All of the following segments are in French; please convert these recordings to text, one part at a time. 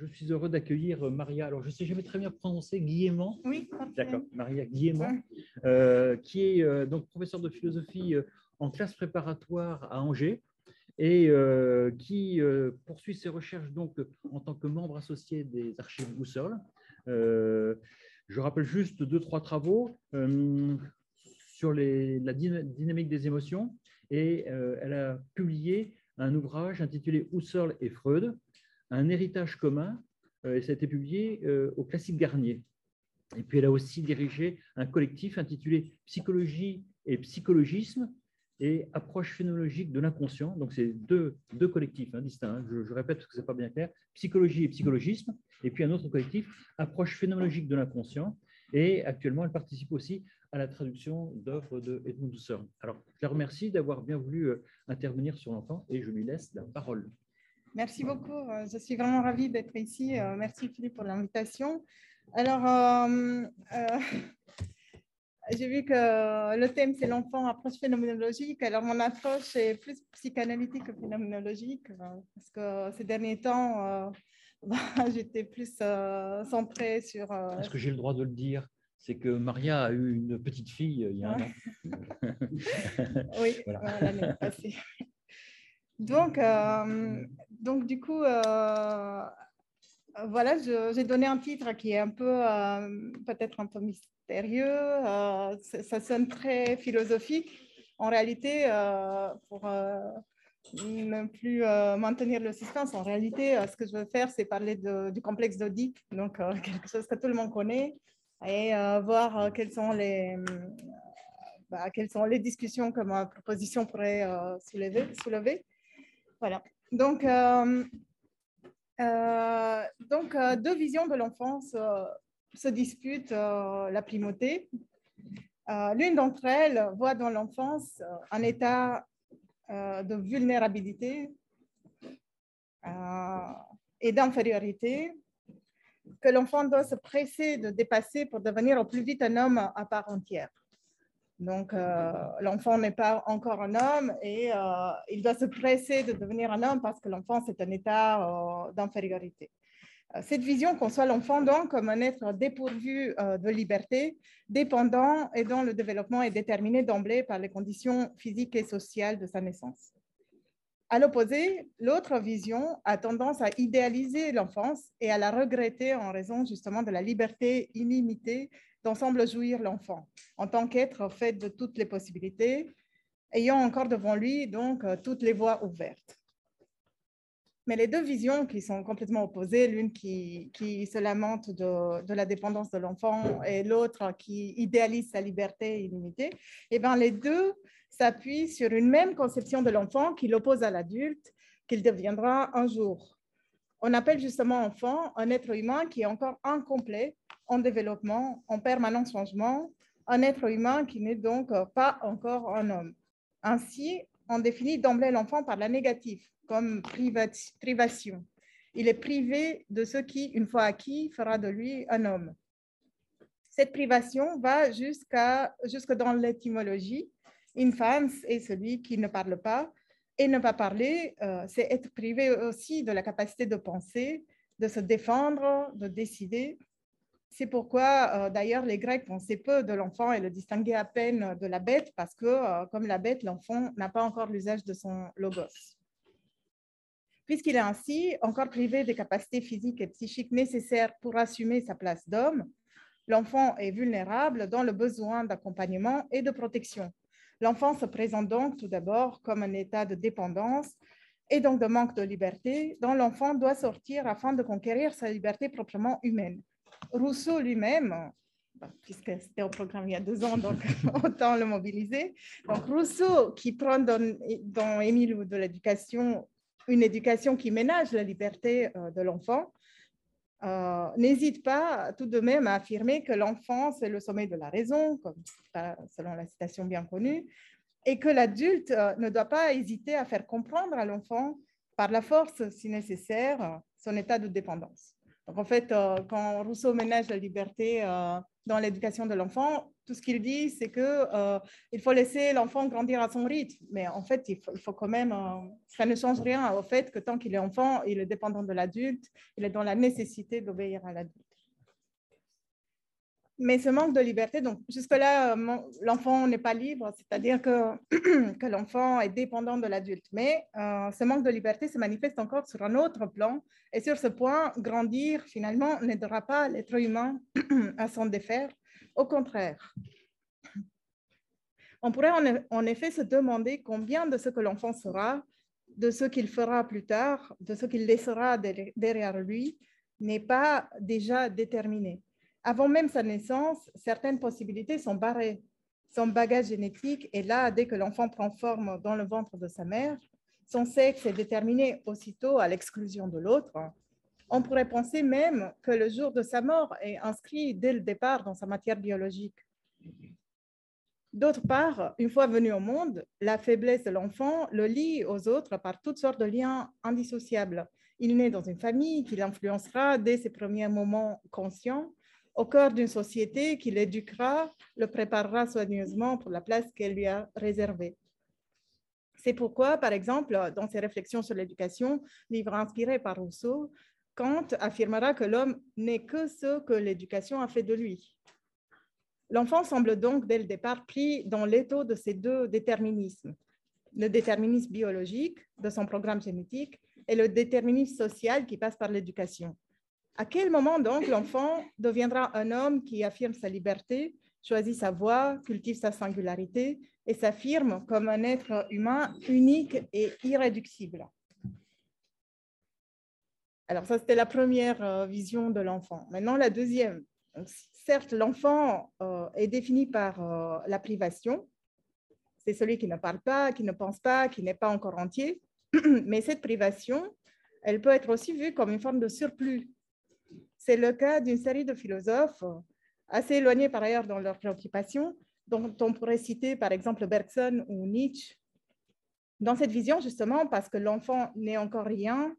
je suis heureux d'accueillir Maria. Alors, je ne sais jamais très bien prononcer Guillemant. Oui, D'accord, Maria Guillemant, euh, qui est euh, donc professeure de philosophie euh, en classe préparatoire à Angers et qui poursuit ses recherches donc en tant que membre associé des archives Husserl. je rappelle juste deux, trois travaux sur les, la dynamique des émotions et elle a publié un ouvrage intitulé Husserl et Freud, un héritage commun, euh, et ça a été publié euh, au Classique Garnier. Et puis elle a aussi dirigé un collectif intitulé Psychologie et psychologisme et approche phénoménologique de l'inconscient. Donc c'est deux, deux collectifs hein, distincts, hein. je, répète parce que ce n'est pas bien clair, psychologie et psychologisme, et puis un autre collectif, approche phénoménologique de l'inconscient. Et actuellement, elle participe aussi à la traduction d'œuvres de Edmund Husserl. Alors, je la remercie d'avoir bien voulu euh, intervenir sur l'enfant et je lui laisse la parole. Merci beaucoup. Euh, je suis vraiment ravie d'être ici. Euh, merci Philippe pour l'invitation. Alors, euh, j'ai vu que le thème, c'est l'enfant, approche phénoménologique. Alors, mon approche est plus psychanalytique que phénoménologique, parce que ces derniers temps, bah, j'étais plus centrée sur... Est-ce que j'ai le droit de le dire? C'est que Maria a eu une petite fille il y a un an. oui, l'année passée. Donc, euh, donc du coup, euh, voilà, j'ai donné un titre qui est un peu, euh, peut-être un peu mystérieux. ça sonne très philosophique. En réalité, pour ne plus maintenir le suspense, en réalité, ce que je veux faire, c'est parler du complexe d'Oedipe, donc quelque chose que tout le monde connaît, et voir quelles sont les bah, quelles sont les discussions que ma proposition pourrait soulever. soulever. Voilà. Donc, euh, euh, donc euh, deux visions de l'enfance se disputent la primauté. L'une d'entre elles voit dans l'enfance un état de vulnérabilité et d'infériorité que l'enfant doit se presser de dépasser pour devenir au plus vite un homme à part entière. Donc, euh, l'enfant n'est pas encore un homme et euh, il doit se presser de devenir un homme parce que l'enfant, c'est un état euh, d'infériorité. Cette vision conçoit l'enfant donc comme un être dépourvu de liberté, dépendant et dont le développement est déterminé d'emblée par les conditions physiques et sociales de sa naissance. À l'opposé, l'autre vision a tendance à idéaliser l'enfance et à la regretter en raison justement de la liberté illimitée dont semble jouir l'enfant, en tant qu'être fait de toutes les possibilités, ayant encore devant lui donc euh, toutes les voies ouvertes. Mais les deux visions qui sont complètement opposées, l'une qui, qui, se lamente de, de la dépendance de l'enfant et l'autre qui idéalise sa liberté illimitée, eh bien, les deux s'appuient sur une même conception de l'enfant qui l'oppose à l'adulte, qu'il deviendra un jour. On appelle justement enfant un être humain qui est encore incomplet en développement, en permanent changement, un être humain qui n'est donc pas encore un homme. Ainsi, on définit d'emblée l'enfant par la négative, comme privation. Il est privé de ce qui, une fois acquis, fera de lui un homme. Cette privation va jusqu'à jusque dans l'étymologie. Infans est celui qui ne parle pas, et ne pas parler, euh, c'est être privé aussi de la capacité de penser, de se défendre, de décider. C'est pourquoi, euh, d'ailleurs, les Grecs pensaient peu de l'enfant et le distinguaient à peine de la bête, parce que, euh, comme la bête, l'enfant n'a pas encore l'usage de son logos. Puisqu'il est ainsi encore privé des capacités physiques et psychiques nécessaires pour assumer sa place d'homme, l'enfant est vulnérable dans le besoin d'accompagnement et de protection. L'enfant se présente donc tout d'abord comme un état de dépendance et donc de manque de liberté dont l'enfant doit sortir afin de conquérir sa liberté proprement humaine. Rousseau lui-même, puisque c'était au programme il y a deux ans, donc autant le mobiliser. Donc Rousseau, qui prend dans, dans Émile de l'éducation une éducation qui ménage la liberté euh, de l'enfant, euh, n'hésite pas tout de même à affirmer que l'enfant, c'est le sommet de la raison, comme, selon la citation bien connue, et que l'adulte euh, ne doit pas hésiter à faire comprendre à l'enfant, par la force si nécessaire, son état de dépendance. Donc, en fait, euh, quand Rousseau ménage la liberté euh, dans l'éducation de l'enfant, tout ce qu'il dit, c'est qu'il euh, faut laisser l'enfant grandir à son rythme. Mais en fait, il faut, quand même, euh, ça ne change rien au fait que tant qu'il est enfant, il est dépendant de l'adulte, il est dans la nécessité d'obéir à l'adulte. Mais ce manque de liberté, donc jusque-là, euh, l'enfant n'est pas libre, c'est-à-dire que, que l'enfant est dépendant de l'adulte. Mais ce manque de liberté se manifeste encore sur un autre plan. Et sur ce point, grandir, finalement, n'aidera pas l'être humain à s'en défaire au contraire, on pourrait en effet se demander combien de ce que l'enfant sera, de ce qu'il fera plus tard, de ce qu'il laissera derrière lui, n'est pas déjà déterminé. Avant même sa naissance, certaines possibilités sont barrées. Son bagage génétique est là dès que l'enfant prend forme dans le ventre de sa mère. Son sexe est déterminé aussitôt à l'exclusion de l'autre. On pourrait penser même que le jour de sa mort est inscrit dès le départ dans sa matière biologique. D'autre part, une fois venu au monde, la faiblesse de l'enfant le lie aux autres par toutes sortes de liens indissociables. Il naît dans une famille qui l'influencera dès ses premiers moments conscients, au cœur d'une société qui l'éduquera, le préparera soigneusement pour la place qu'elle lui a réservée. C'est pourquoi, par exemple, dans ses réflexions sur l'éducation, livre inspiré par Rousseau, Kant affirmera que l'homme n'est que ce que l'éducation a fait de lui. L'enfant semble donc dès le départ pris dans l'étau de ces deux déterminismes, le déterminisme biologique de son programme génétique et le déterminisme social qui passe par l'éducation. À quel moment donc l'enfant deviendra un homme qui affirme sa liberté, choisit sa voie, cultive sa singularité et s'affirme comme un être humain unique et irréductible? Alors ça, c'était la première euh, vision de l'enfant. Maintenant, la deuxième. certes, l'enfant euh, est défini par euh, la privation. C'est celui qui ne parle pas, qui ne pense pas, qui n'est pas encore entier. Mais cette privation, elle peut être aussi vue comme une forme de surplus. C'est le cas d'une série de philosophes assez éloignés par ailleurs dans leurs préoccupations, dont on pourrait citer par exemple Bergson ou Nietzsche. Dans cette vision, justement, parce que l'enfant n'est encore rien,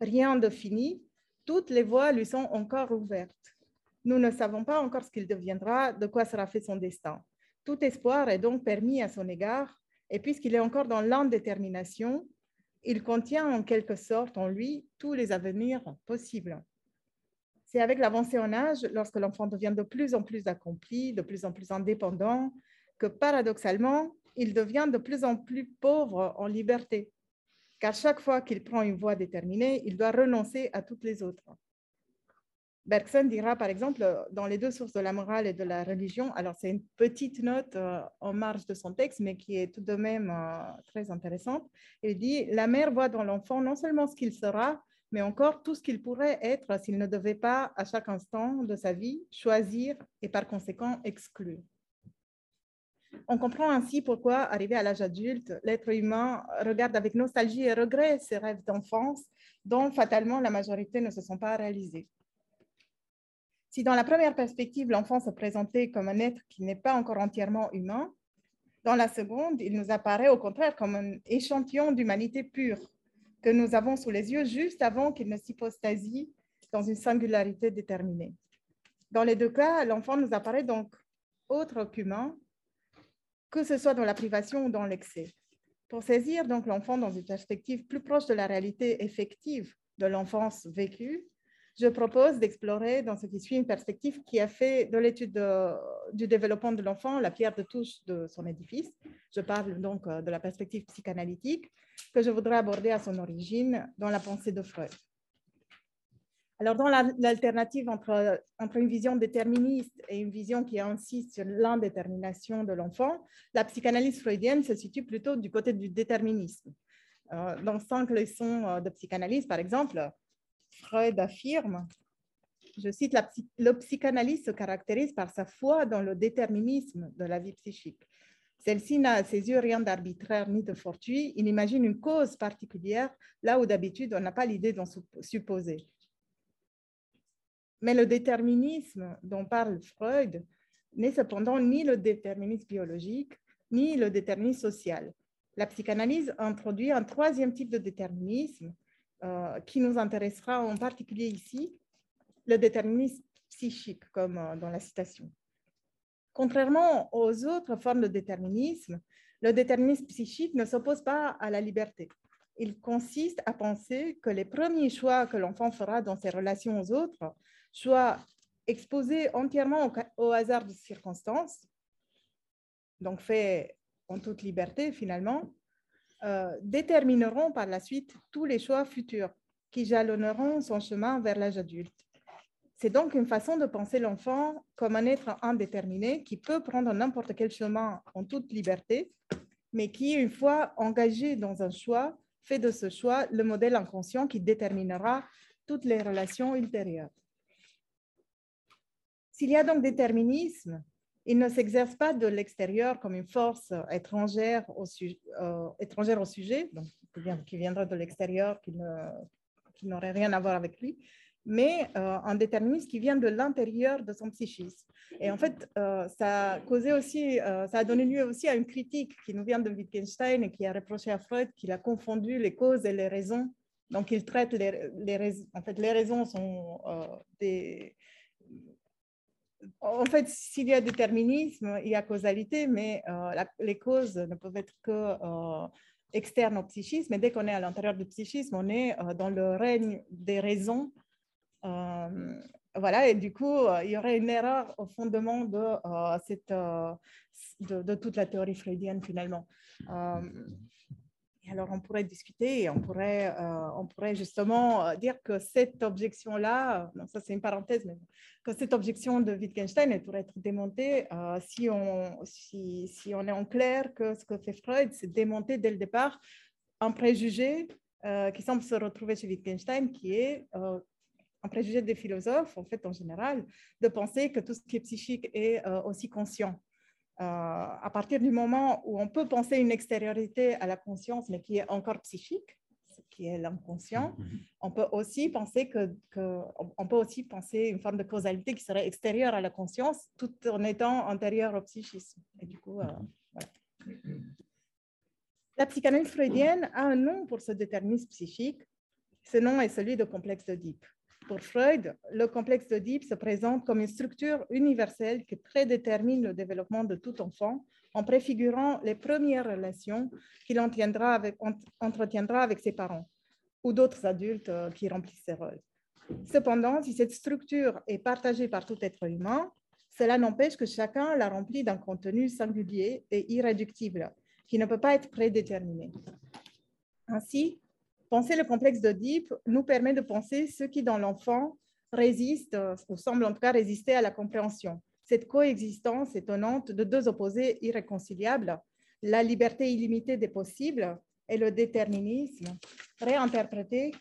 rien de fini, toutes les voies lui sont encore ouvertes. Nous ne savons pas encore ce qu'il deviendra, de quoi sera fait son destin. Tout espoir est donc permis à son égard, et puisqu'il est encore dans l'indétermination, il contient en quelque sorte en lui tous les avenirs possibles. C'est avec l'avancée en âge, lorsque l'enfant devient de plus en plus accompli, de plus en plus indépendant, que paradoxalement, il devient de plus en plus pauvre en liberté car chaque fois qu'il prend une voie déterminée, il doit renoncer à toutes les autres. Bergson dira, par exemple, dans les deux sources de la morale et de la religion, alors c'est une petite note euh, en marge de son texte, mais qui est tout de même euh, très intéressante. Il dit, la mère voit dans l'enfant non seulement ce qu'il sera, mais encore tout ce qu'il pourrait être s'il ne devait pas, à chaque instant de sa vie, choisir et par conséquent exclure. On comprend ainsi pourquoi, arrivé à l'âge adulte, l'être humain regarde avec nostalgie et regret ses rêves d'enfance dont fatalement la majorité ne se sont pas réalisés. Si dans la première perspective, l'enfant se présentait comme un être qui n'est pas encore entièrement humain, dans la seconde, il nous apparaît au contraire comme un échantillon d'humanité pure que nous avons sous les yeux juste avant qu'il ne s'hypostasie dans une singularité déterminée. Dans les deux cas, l'enfant nous apparaît donc autre qu'humain, que ce soit dans la privation ou dans l'excès. Pour saisir donc l'enfant dans une perspective plus proche de la réalité effective de l'enfance vécue, je propose d'explorer dans ce qui suit une perspective qui a fait de l'étude du développement de l'enfant la pierre de touche de son édifice. Je parle donc euh, de la perspective psychanalytique que je voudrais aborder à son origine dans la pensée de Freud. Alors, dans l'alternative entre, entre une vision déterministe et une vision qui insiste sur l'indétermination de l'enfant, la psychanalyse freudienne se situe plutôt du côté du déterminisme. Euh, dans cinq leçons euh, de psychanalyse, par exemple, Freud affirme, je cite, le psychanalyste se caractérise par sa foi dans le déterminisme de la vie psychique. Celle-ci n'a à ses yeux rien d'arbitraire ni de fortuit. Il imagine une cause particulière là où d'habitude on n'a pas l'idée d'en supposer. Mais le déterminisme dont parle Freud n'est cependant ni le déterminisme biologique, ni le déterminisme social. La psychanalyse introduit un troisième type de déterminisme qui nous intéressera en particulier ici, le déterminisme psychique, comme euh, dans la citation. Contrairement aux autres formes de déterminisme, le déterminisme psychique ne s'oppose pas à la liberté. Il consiste à penser que les premiers choix que l'enfant fera dans ses relations aux autres, soient exposés entièrement au, hasard de circonstances, donc faits en toute liberté finalement, euh, détermineront par la suite tous les choix futurs qui jalonneront son chemin vers l'âge adulte. C'est donc une façon de penser l'enfant comme un être indéterminé qui peut prendre n'importe quel chemin en toute liberté, mais qui, une fois engagé dans un choix, fait de ce choix le modèle inconscient qui déterminera toutes les relations ultérieures. S'il y a donc déterminisme, il ne s'exerce pas de l'extérieur comme une force étrangère au, euh, sujet, donc, qui viendrait de l'extérieur, qui n'aurait rien à voir avec lui, mais euh, un déterminisme qui vient de l'intérieur de son psychisme. Et en fait, euh, ça a causé aussi, euh, ça a donné lieu aussi à une critique qui nous vient de Wittgenstein et qui a reproché à Freud qu'il a confondu les causes et les raisons. Donc, il traite les, les raisons. En fait, les raisons sont des. En fait, s'il y a déterminisme, il y a causalité, mais les causes ne peuvent être que externes au psychisme. Et dès qu'on est à l'intérieur du psychisme, on est dans le règne des raisons euh, voilà, et du coup, euh, il y aurait une erreur au fondement euh, de, toute la théorie freudienne finalement. Alors, on pourrait discuter et on pourrait, on pourrait justement dire que cette objection-là, ça c'est une parenthèse, mais que cette objection de Wittgenstein, pourrait être démontée si, on, si, si, on est en clair que ce que fait Freud, c'est démonter dès le départ un préjugé qui semble se retrouver chez Wittgenstein, qui est un préjugé des philosophes, en fait, en général, de penser que tout ce qui est psychique est euh, aussi conscient. Euh, à partir du moment où on peut penser une extériorité à la conscience, mais qui est encore psychique, ce qui est l'inconscient, mm-hmm. on peut aussi penser que, on peut aussi penser une forme de causalité qui serait extérieure à la conscience, tout en étant antérieure au psychisme. Et du coup, euh, voilà. La psychanalyse freudienne a un nom pour ce déterminisme psychique. Ce nom est celui de complexe d'Oedipe. Pour Freud, le complexe d'Oedipe se présente comme une structure universelle qui prédétermine le développement de tout enfant en préfigurant les premières relations qu'il avec, entretiendra avec ses parents ou d'autres adultes euh, qui remplissent ces rôles. Cependant, si cette structure est partagée par tout être humain, cela n'empêche que chacun la remplit d'un contenu singulier et irréductible qui ne peut pas être prédéterminé. Ainsi, Penser le complexe d'Oedipe nous permet de penser ce qui, dans l'enfant, résiste, ou semble en tout cas résister à la compréhension. Cette coexistence étonnante de deux opposés irréconciliables, la liberté illimitée des possibles et le déterminisme, réinterprété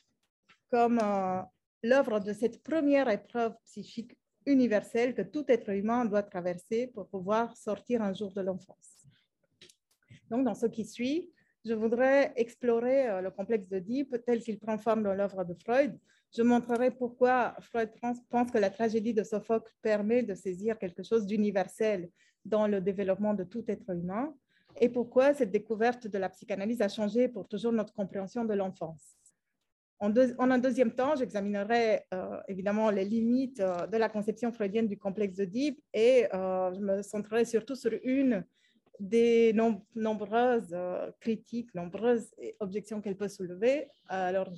comme euh, l'œuvre de cette première épreuve psychique universelle que tout être humain doit traverser pour pouvoir sortir un jour de l'enfance. Donc, dans ce qui suit, je voudrais explorer euh, le complexe d'Oedipe tel qu'il prend forme dans l'œuvre de Freud. Je montrerai pourquoi Freud pense que la tragédie de Sophocle permet de saisir quelque chose d'universel dans le développement de tout être humain et pourquoi cette découverte de la psychanalyse a changé pour toujours notre compréhension de l'enfance. En, un deuxième temps, j'examinerai euh, évidemment les limites euh, de la conception freudienne du complexe d'Oedipe et je me centrerai surtout sur une des nombreuses euh, critiques, nombreuses objections qu'elle peut soulever. Alors,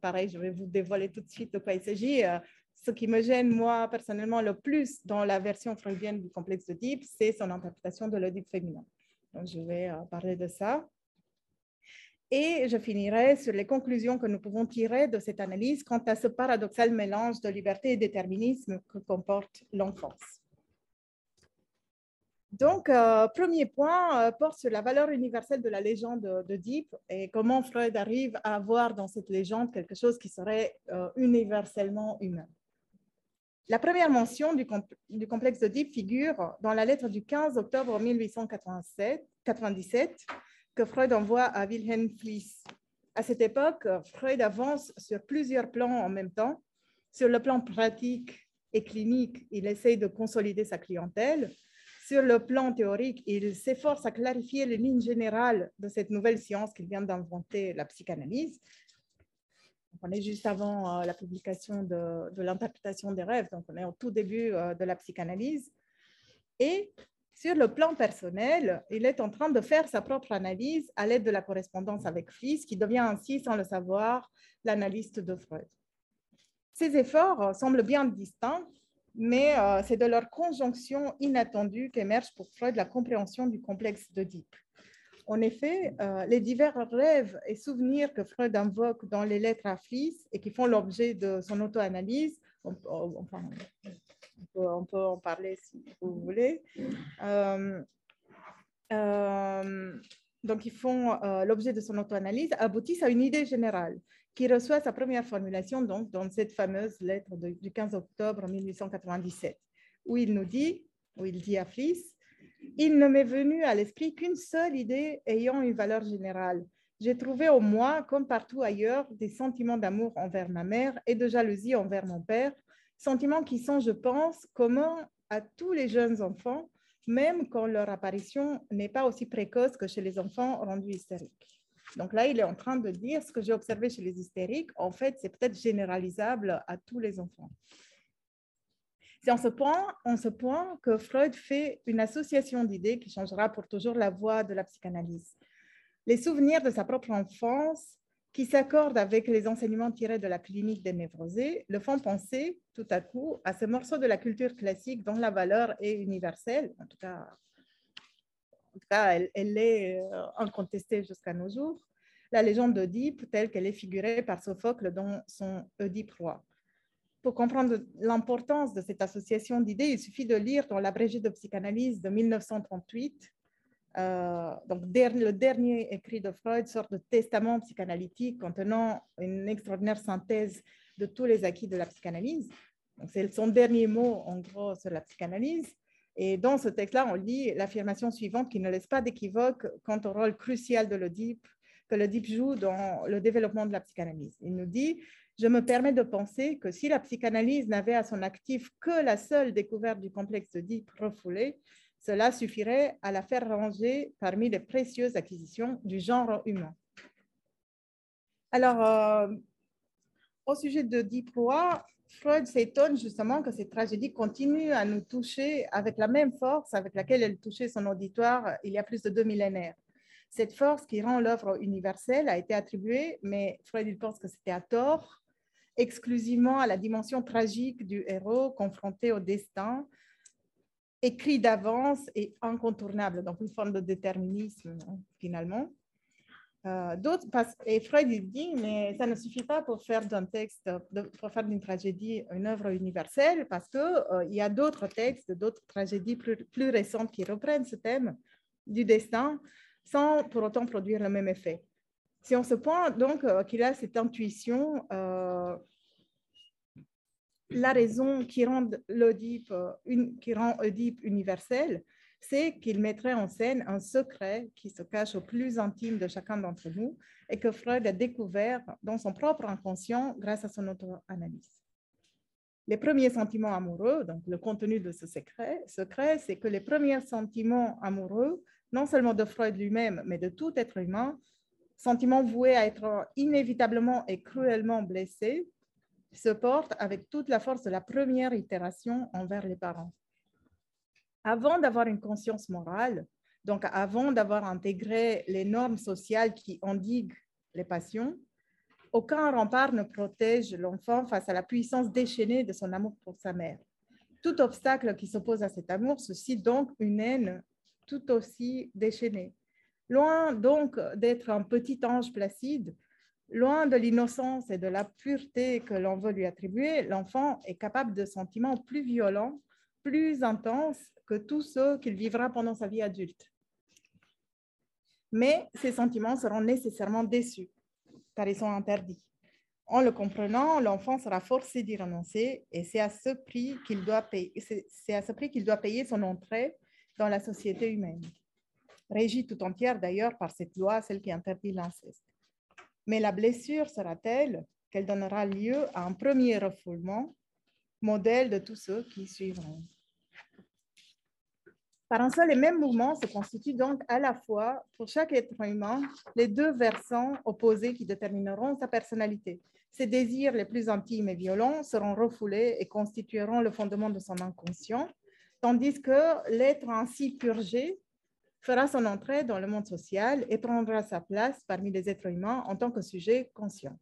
pareil, je vais vous dévoiler tout de suite de quoi il s'agit. Euh, ce qui me gêne, moi, personnellement, le plus dans la version freudienne du complexe d'Oedipe, c'est son interprétation de l'Oedipe féminin. Donc, je vais euh, parler de ça. Et je finirai sur les conclusions que nous pouvons tirer de cette analyse quant à ce paradoxal mélange de liberté et déterminisme que comporte l'enfance. Donc, euh, premier point euh, porte sur la valeur universelle de la légende de Deep et comment Freud arrive à voir dans cette légende quelque chose qui serait euh, universellement humain. La première mention du, complexe de Deep figure dans la lettre du 15 octobre 1897 que Freud envoie à Wilhelm Fliess. À cette époque, Freud avance sur plusieurs plans en même temps. Sur le plan pratique et clinique, il essaye de consolider sa clientèle sur le plan théorique, il s'efforce à clarifier les lignes générales de cette nouvelle science qu'il vient d'inventer, la psychanalyse. On est juste avant euh, la publication de, l'interprétation des rêves, donc on est au tout début euh, de la psychanalyse. Et Sur le plan personnel, il est en train de faire sa propre analyse à l'aide de la correspondance avec Fliss, qui devient ainsi, sans le savoir, l'analyste de Freud. Ces efforts semblent bien distincts, mais euh, c'est de leur conjonction inattendue qu'émerge pour Freud la compréhension du complexe d'Oedipe. En effet, euh, les divers rêves et souvenirs que Freud invoque dans les lettres à Fliss et qui font l'objet de son auto-analyse, on peut en parler si vous voulez. Euh, donc, ils font l'objet de son auto-analyse, aboutissent à une idée générale qui reçoit sa première formulation donc, dans cette fameuse lettre du 15 octobre 1897, où il nous dit, où il dit à Fliss, il ne m'est venu à l'esprit qu'une seule idée ayant une valeur générale. J'ai trouvé au moi, comme partout ailleurs, des sentiments d'amour envers ma mère et de jalousie envers mon père, sentiments qui sont, je pense, communs à tous les jeunes enfants, même quand leur apparition n'est pas aussi précoce que chez les enfants rendus hystériques. Donc là, il est en train de dire ce que j'ai observé chez les hystériques, en fait, c'est peut-être généralisable à tous les enfants. C'est en ce point, en ce point que Freud fait une association d'idées qui changera pour toujours la voie de la psychanalyse. Les souvenirs de sa propre enfance qui s'accordent avec les enseignements tirés de la clinique des névrosés, le font penser tout à coup à ce morceau de la culture classique dont la valeur est universelle, en tout cas, en tout cas elle, est euh, incontestée jusqu'à nos jours, la légende d'Oedipe telle qu'elle est figurée par Sophocle dans son Oedipe roi. Pour comprendre l'importance de cette association d'idées, il suffit de lire dans l'abrégé de psychanalyse de 1938 euh, donc, le dernier écrit de Freud, sorte de testament psychanalytique contenant une extraordinaire synthèse de tous les acquis de la psychanalyse. C'est son dernier mot, en gros, sur la psychanalyse. Et dans ce texte-là, on lit l'affirmation suivante qui ne laisse pas d'équivoque quant au rôle crucial de l'Oedipe que l'Oedipe joue dans le développement de la psychanalyse. Il nous dit Je me permets de penser que si la psychanalyse n'avait à son actif que la seule découverte du complexe d'Oedipe refoulé, cela suffirait à la faire ranger parmi les précieuses acquisitions du genre humain. Alors, euh, au sujet de Diproa, Freud s'étonne justement que ces tragédies continuent à nous toucher avec la même force avec laquelle elles touchaient son auditoire il y a plus de deux millénaires. Cette force qui rend l'œuvre universelle a été attribuée, mais Freud il pense que c'était à tort, exclusivement à la dimension tragique du héros confronté au destin écrit d'avance et incontournable, donc une forme de déterminisme hein, finalement. Euh, d'autres, et Freud dit, mais ça ne suffit pas pour faire d'un texte, pour faire d'une tragédie une œuvre universelle, parce qu'il euh, y a d'autres textes, d'autres tragédies plus, plus, récentes qui reprennent ce thème du destin, sans pour autant produire le même effet. Si on se point donc euh, qu'il a cette intuition la raison qui rend l'Oedipe qui rend universel, c'est qu'il mettrait en scène un secret qui se cache au plus intime de chacun d'entre nous et que Freud a découvert dans son propre inconscient grâce à son auto-analyse. Les premiers sentiments amoureux, donc le contenu de ce secret, secret c'est que les premiers sentiments amoureux, non seulement de Freud lui-même, mais de tout être humain, sentiments voués à être inévitablement et cruellement blessés, se porte avec toute la force de la première itération envers les parents. Avant d'avoir une conscience morale, donc avant d'avoir intégré les normes sociales qui endiguent les passions, aucun rempart ne protège l'enfant face à la puissance déchaînée de son amour pour sa mère. Tout obstacle qui s'oppose à cet amour suscite donc une haine tout aussi déchaînée. Loin donc d'être un petit ange placide, Loin de l'innocence et de la pureté que l'on veut lui attribuer, l'enfant est capable de sentiments plus violents, plus intenses que tous ceux qu'il vivra pendant sa vie adulte. Mais ces sentiments seront nécessairement déçus, car ils sont interdits. En le comprenant, l'enfant sera forcé d'y renoncer et c'est à ce prix qu'il doit payer, c'est à ce prix qu'il doit payer son entrée dans la société humaine, régie tout entière d'ailleurs par cette loi, celle qui interdit l'inceste mais la blessure sera telle qu'elle donnera lieu à un premier refoulement, modèle de tous ceux qui suivront. Par un seul et même mouvement se constituent donc à la fois, pour chaque être humain, les deux versants opposés qui détermineront sa personnalité. Ses désirs les plus intimes et violents seront refoulés et constitueront le fondement de son inconscient, tandis que l'être ainsi purgé fera son entrée dans le monde social et prendra sa place parmi les êtres humains en tant que sujet conscient.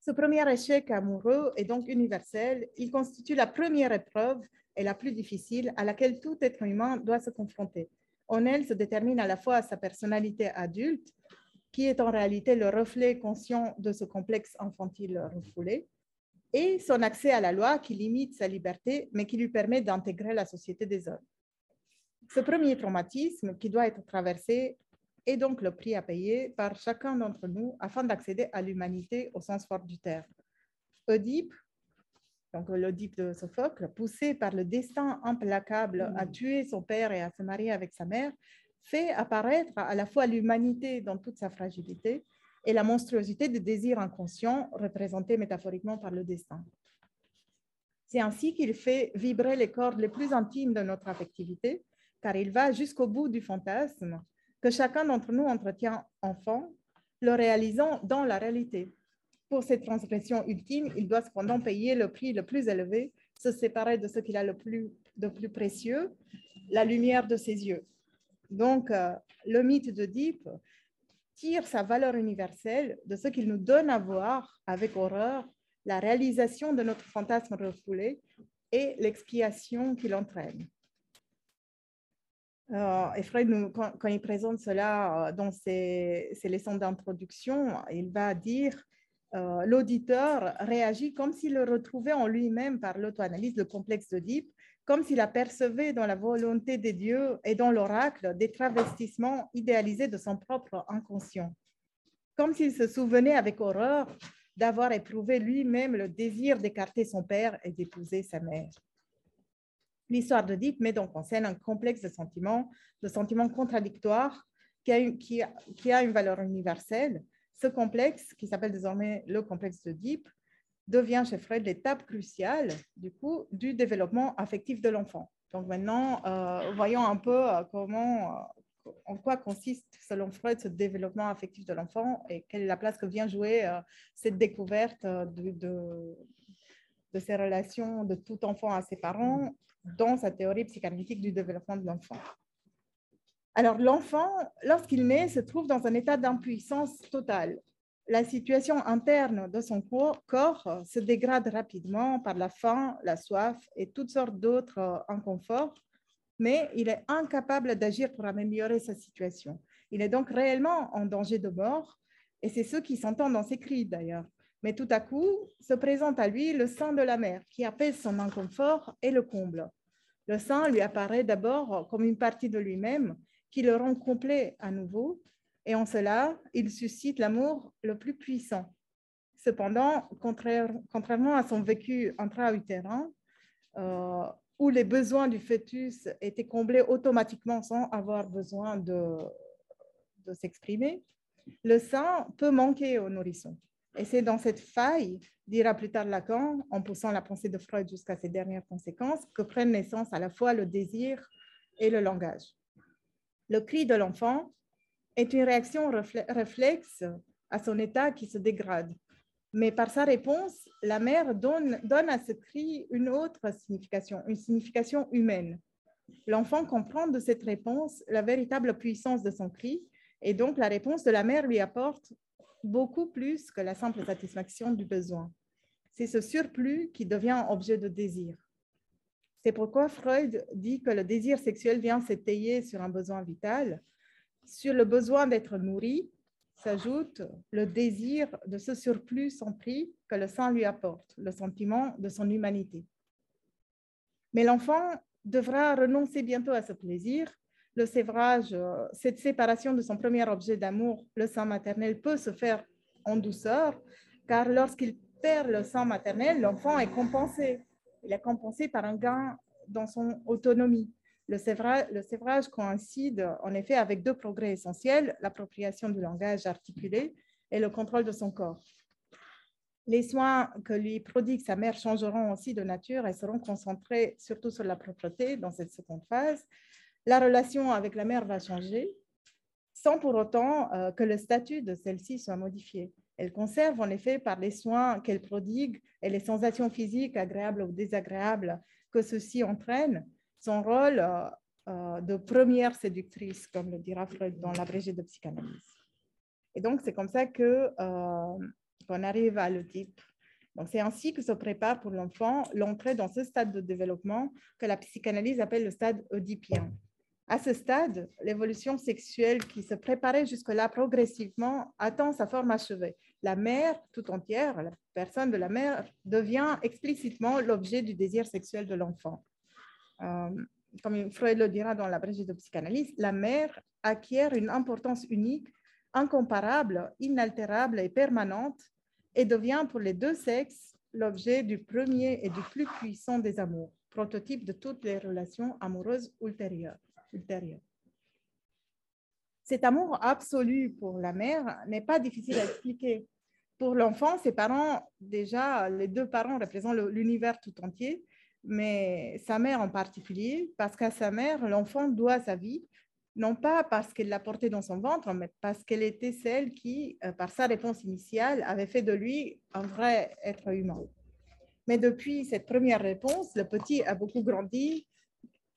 Ce premier échec amoureux est donc universel. Il constitue la première épreuve et la plus difficile à laquelle tout être humain doit se confronter. En elle se détermine à la fois sa personnalité adulte, qui est en réalité le reflet conscient de ce complexe infantile refoulé, et son accès à la loi qui limite sa liberté, mais qui lui permet d'intégrer la société des hommes. Ce premier traumatisme qui doit être traversé est donc le prix à payer par chacun d'entre nous afin d'accéder à l'humanité au sens fort du terme. Oedipe, donc l'Oedipe de Sophocle, poussé par le destin implacable à tuer son père et à se marier avec sa mère, fait apparaître à la fois l'humanité dans toute sa fragilité et la monstruosité des désirs inconscients représentés métaphoriquement par le destin. C'est ainsi qu'il fait vibrer les cordes les plus intimes de notre affectivité, car il va jusqu'au bout du fantasme que chacun d'entre nous entretient enfant, le réalisant dans la réalité. Pour cette transgression ultime, il doit cependant payer le prix le plus élevé, se séparer de ce qu'il a le plus, de plus précieux, la lumière de ses yeux. Donc, euh, le mythe d'Oedipe tire sa valeur universelle de ce qu'il nous donne à voir avec horreur, la réalisation de notre fantasme refoulé et l'expiation qu'il entraîne. Euh, et Freud, quand, il présente cela euh, dans ses, leçons d'introduction, il va dire euh, l'auditeur réagit comme s'il le retrouvait en lui-même par l'auto-analyse, le complexe d'Oedipe, comme s'il apercevait dans la volonté des dieux et dans l'oracle des travestissements idéalisés de son propre inconscient, comme s'il se souvenait avec horreur d'avoir éprouvé lui-même le désir d'écarter son père et d'épouser sa mère. L'histoire d'Oedipe met donc en scène un complexe de sentiments, de sentiments contradictoires qui a, une, qui, a, une valeur universelle. Ce complexe, qui s'appelle désormais le complexe d'Oedipe, devient chez Freud l'étape cruciale du développement affectif de l'enfant. Donc maintenant, euh, voyons un peu euh, comment, euh, en quoi consiste selon Freud ce développement affectif de l'enfant et quelle est la place que vient jouer cette découverte de, de, de, ces relations de tout enfant à ses parents dans sa théorie psychanalytique du développement de l'enfant. Alors, l'enfant, lorsqu'il naît, se trouve dans un état d'impuissance totale. La situation interne de son corps se dégrade rapidement par la faim, la soif et toutes sortes d'autres euh, inconforts, mais il est incapable d'agir pour améliorer sa situation. Il est donc réellement en danger de mort, et c'est ce qui s'entend dans ses cris d'ailleurs. Mais tout à coup, se présente à lui le sein de la mère qui apaise son inconfort et le comble. Le sein lui apparaît d'abord comme une partie de lui-même qui le rend complet à nouveau, et en cela, il suscite l'amour le plus puissant. Cependant, contrairement à son vécu intra-utérin, euh, où les besoins du fœtus étaient comblés automatiquement sans avoir besoin de, de s'exprimer, le sein peut manquer au nourrisson. Et c'est dans cette faille, dira plus tard Lacan, en poussant la pensée de Freud jusqu'à ses dernières conséquences, que prennent naissance à la fois le désir et le langage. Le cri de l'enfant est une réaction réflexe à son état qui se dégrade. Mais par sa réponse, la mère donne, à ce cri une autre signification, une signification humaine. L'enfant comprend de cette réponse la véritable puissance de son cri, et donc la réponse de la mère lui apporte beaucoup plus que la simple satisfaction du besoin. C'est ce surplus qui devient objet de désir. C'est pourquoi Freud dit que le désir sexuel vient s'étayer sur un besoin vital. Sur le besoin d'être nourri s'ajoute le désir de ce surplus sans prix que le sang lui apporte, le sentiment de son humanité. Mais l'enfant devra renoncer bientôt à ce plaisir le sévrage, cette séparation de son premier objet d'amour, le sang maternel, peut se faire en douceur, car lorsqu'il perd le sang maternel, l'enfant est compensé. Il est compensé par un gain dans son autonomie. Le sévrage, coïncide en effet avec deux progrès essentiels, l'appropriation du langage articulé et le contrôle de son corps. Les soins que lui prodigue sa mère changeront aussi de nature et seront concentrés surtout sur la propreté dans cette seconde phase la relation avec la mère va changer sans pour autant euh, que le statut de celle-ci soit modifié. Elle conserve en effet par les soins qu'elle prodigue et les sensations physiques agréables ou désagréables que ceci entraîne son rôle euh, euh, de première séductrice, comme le dira Freud dans l'abrégé de psychanalyse. Et donc, c'est comme ça que qu'on arrive à l'Oedipe. Donc, c'est ainsi que se prépare pour l'enfant l'entrée dans ce stade de développement que la psychanalyse appelle le stade oedipien. À ce stade, l'évolution sexuelle qui se préparait jusque-là progressivement atteint sa forme achevée. La mère tout entière, la personne de la mère, devient explicitement l'objet du désir sexuel de l'enfant. Euh, comme Freud le dira dans la brèche de psychanalyse, la mère acquiert une importance unique, incomparable, inaltérable et permanente et devient pour les deux sexes l'objet du premier et du plus puissant des amours, prototype de toutes les relations amoureuses ultérieures ultérieure. Cet amour absolu pour la mère n'est pas difficile à expliquer. Pour l'enfant, ses parents, déjà, les deux parents représentent l'univers tout entier, mais sa mère en particulier, parce qu'à sa mère, l'enfant doit sa vie, non pas parce qu'elle l'a porté dans son ventre, mais parce qu'elle était celle qui, euh, par sa réponse initiale, avait fait de lui un vrai être humain. Mais depuis cette première réponse, le petit a beaucoup grandi,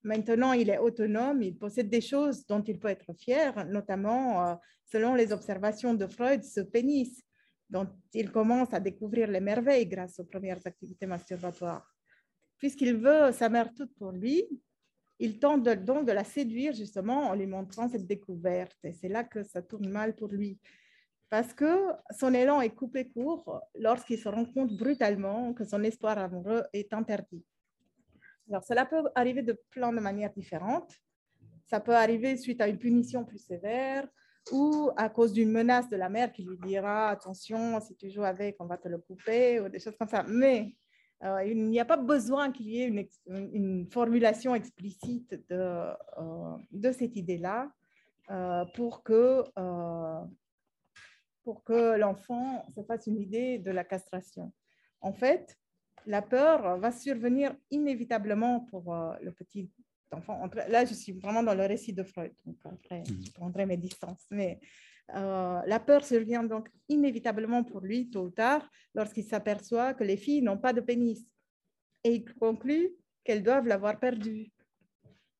Maintenant, il est autonome, il possède des choses dont il peut être fier, notamment, euh, selon les observations de Freud, ce pénis, dont il commence à découvrir les merveilles grâce aux premières activités masturbatoires. Puisqu'il veut sa mère toute pour lui, il tente donc de la séduire justement en lui montrant cette découverte. Et c'est là que ça tourne mal pour lui. Parce que son élan est coupé court lorsqu'il se rend compte brutalement que son espoir amoureux est interdit. Alors, cela peut arriver de plein de manières différentes. Ça peut arriver suite à une punition plus sévère ou à cause d'une menace de la mère qui lui dira attention, si tu joues avec, on va te le couper ou des choses comme ça. Mais euh, il n'y a pas besoin qu'il y ait une, formulation explicite de, euh, cette idée-là euh, pour que, pour que l'enfant se fasse une idée de la castration. En fait, la peur va survenir inévitablement pour euh, le petit enfant. Là, je suis vraiment dans le récit de Freud, donc après, mhm. je prendrai mes distances. Mais euh, la peur survient donc inévitablement pour lui, tôt ou tard, lorsqu'il s'aperçoit que les filles n'ont pas de pénis. Et il conclut qu'elles doivent l'avoir perdu.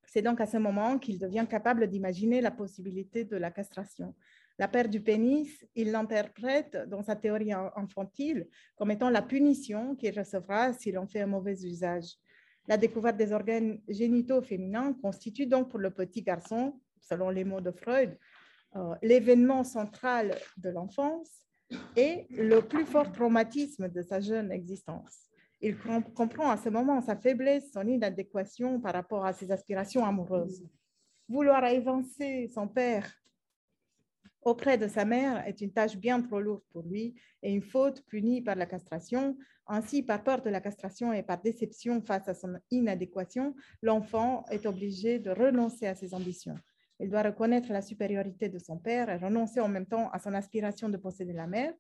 C'est donc à ce moment qu'il devient capable d'imaginer la possibilité de la castration. La perte du pénis, il l'interprète dans sa théorie infantile comme étant la punition qu'il recevra s'il en fait un mauvais usage. La découverte des organes génitaux féminins constitue donc pour le petit garçon, selon les mots de Freud, euh, l'événement central de l'enfance et le plus fort traumatisme de sa jeune existence. Il comprend à ce moment sa faiblesse, son inadéquation par rapport à ses aspirations amoureuses. Vouloir évincer son père auprès de sa mère est une tâche bien trop lourde pour lui et une faute punie par la castration. Ainsi, par peur de la castration et par déception face à son inadéquation, l'enfant est obligé de renoncer à ses ambitions. Il doit reconnaître la supériorité de son père et renoncer en même temps à son aspiration de posséder la mère,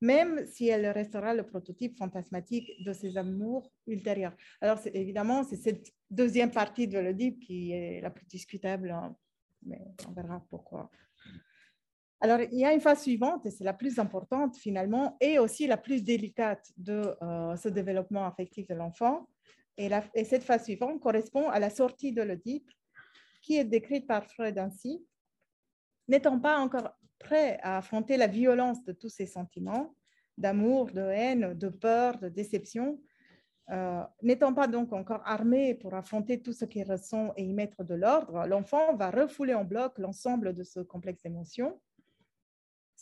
même si elle restera le prototype fantasmatique de ses amours ultérieurs. Alors, évidemment, c'est cette deuxième partie de l'Oedipe qui est la plus discutable, hein, mais on verra pourquoi. Alors, il y a une phase suivante, et c'est la plus importante finalement, et aussi la plus délicate de euh, ce développement affectif de l'enfant. Et, et, cette phase suivante correspond à la sortie de l'Oedipe, qui est décrite par Freud ainsi. N'étant pas encore prêt à affronter la violence de tous ces sentiments, d'amour, de haine, de peur, de déception, euh, n'étant pas donc encore armé pour affronter tout ce qu'il ressent et y mettre de l'ordre, l'enfant va refouler en bloc l'ensemble de ce complexe d'émotions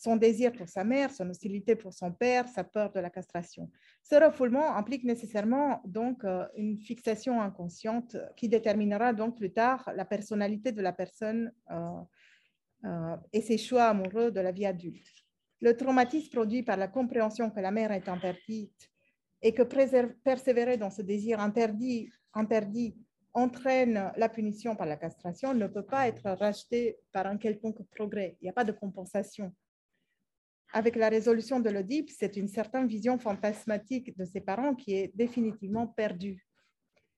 son désir pour sa mère, son hostilité pour son père, sa peur de la castration. Ce refoulement implique nécessairement donc euh, une fixation inconsciente qui déterminera donc plus tard la personnalité de la personne euh, euh, et ses choix amoureux de la vie adulte. Le traumatisme produit par la compréhension que la mère est interdite et que persévérer dans ce désir interdit, interdit entraîne la punition par la castration ne peut pas être racheté par un quelconque progrès. Il n'y a pas de compensation avec la résolution de l'Oedipe, c'est une certaine vision fantasmatique de ses parents qui est définitivement perdue.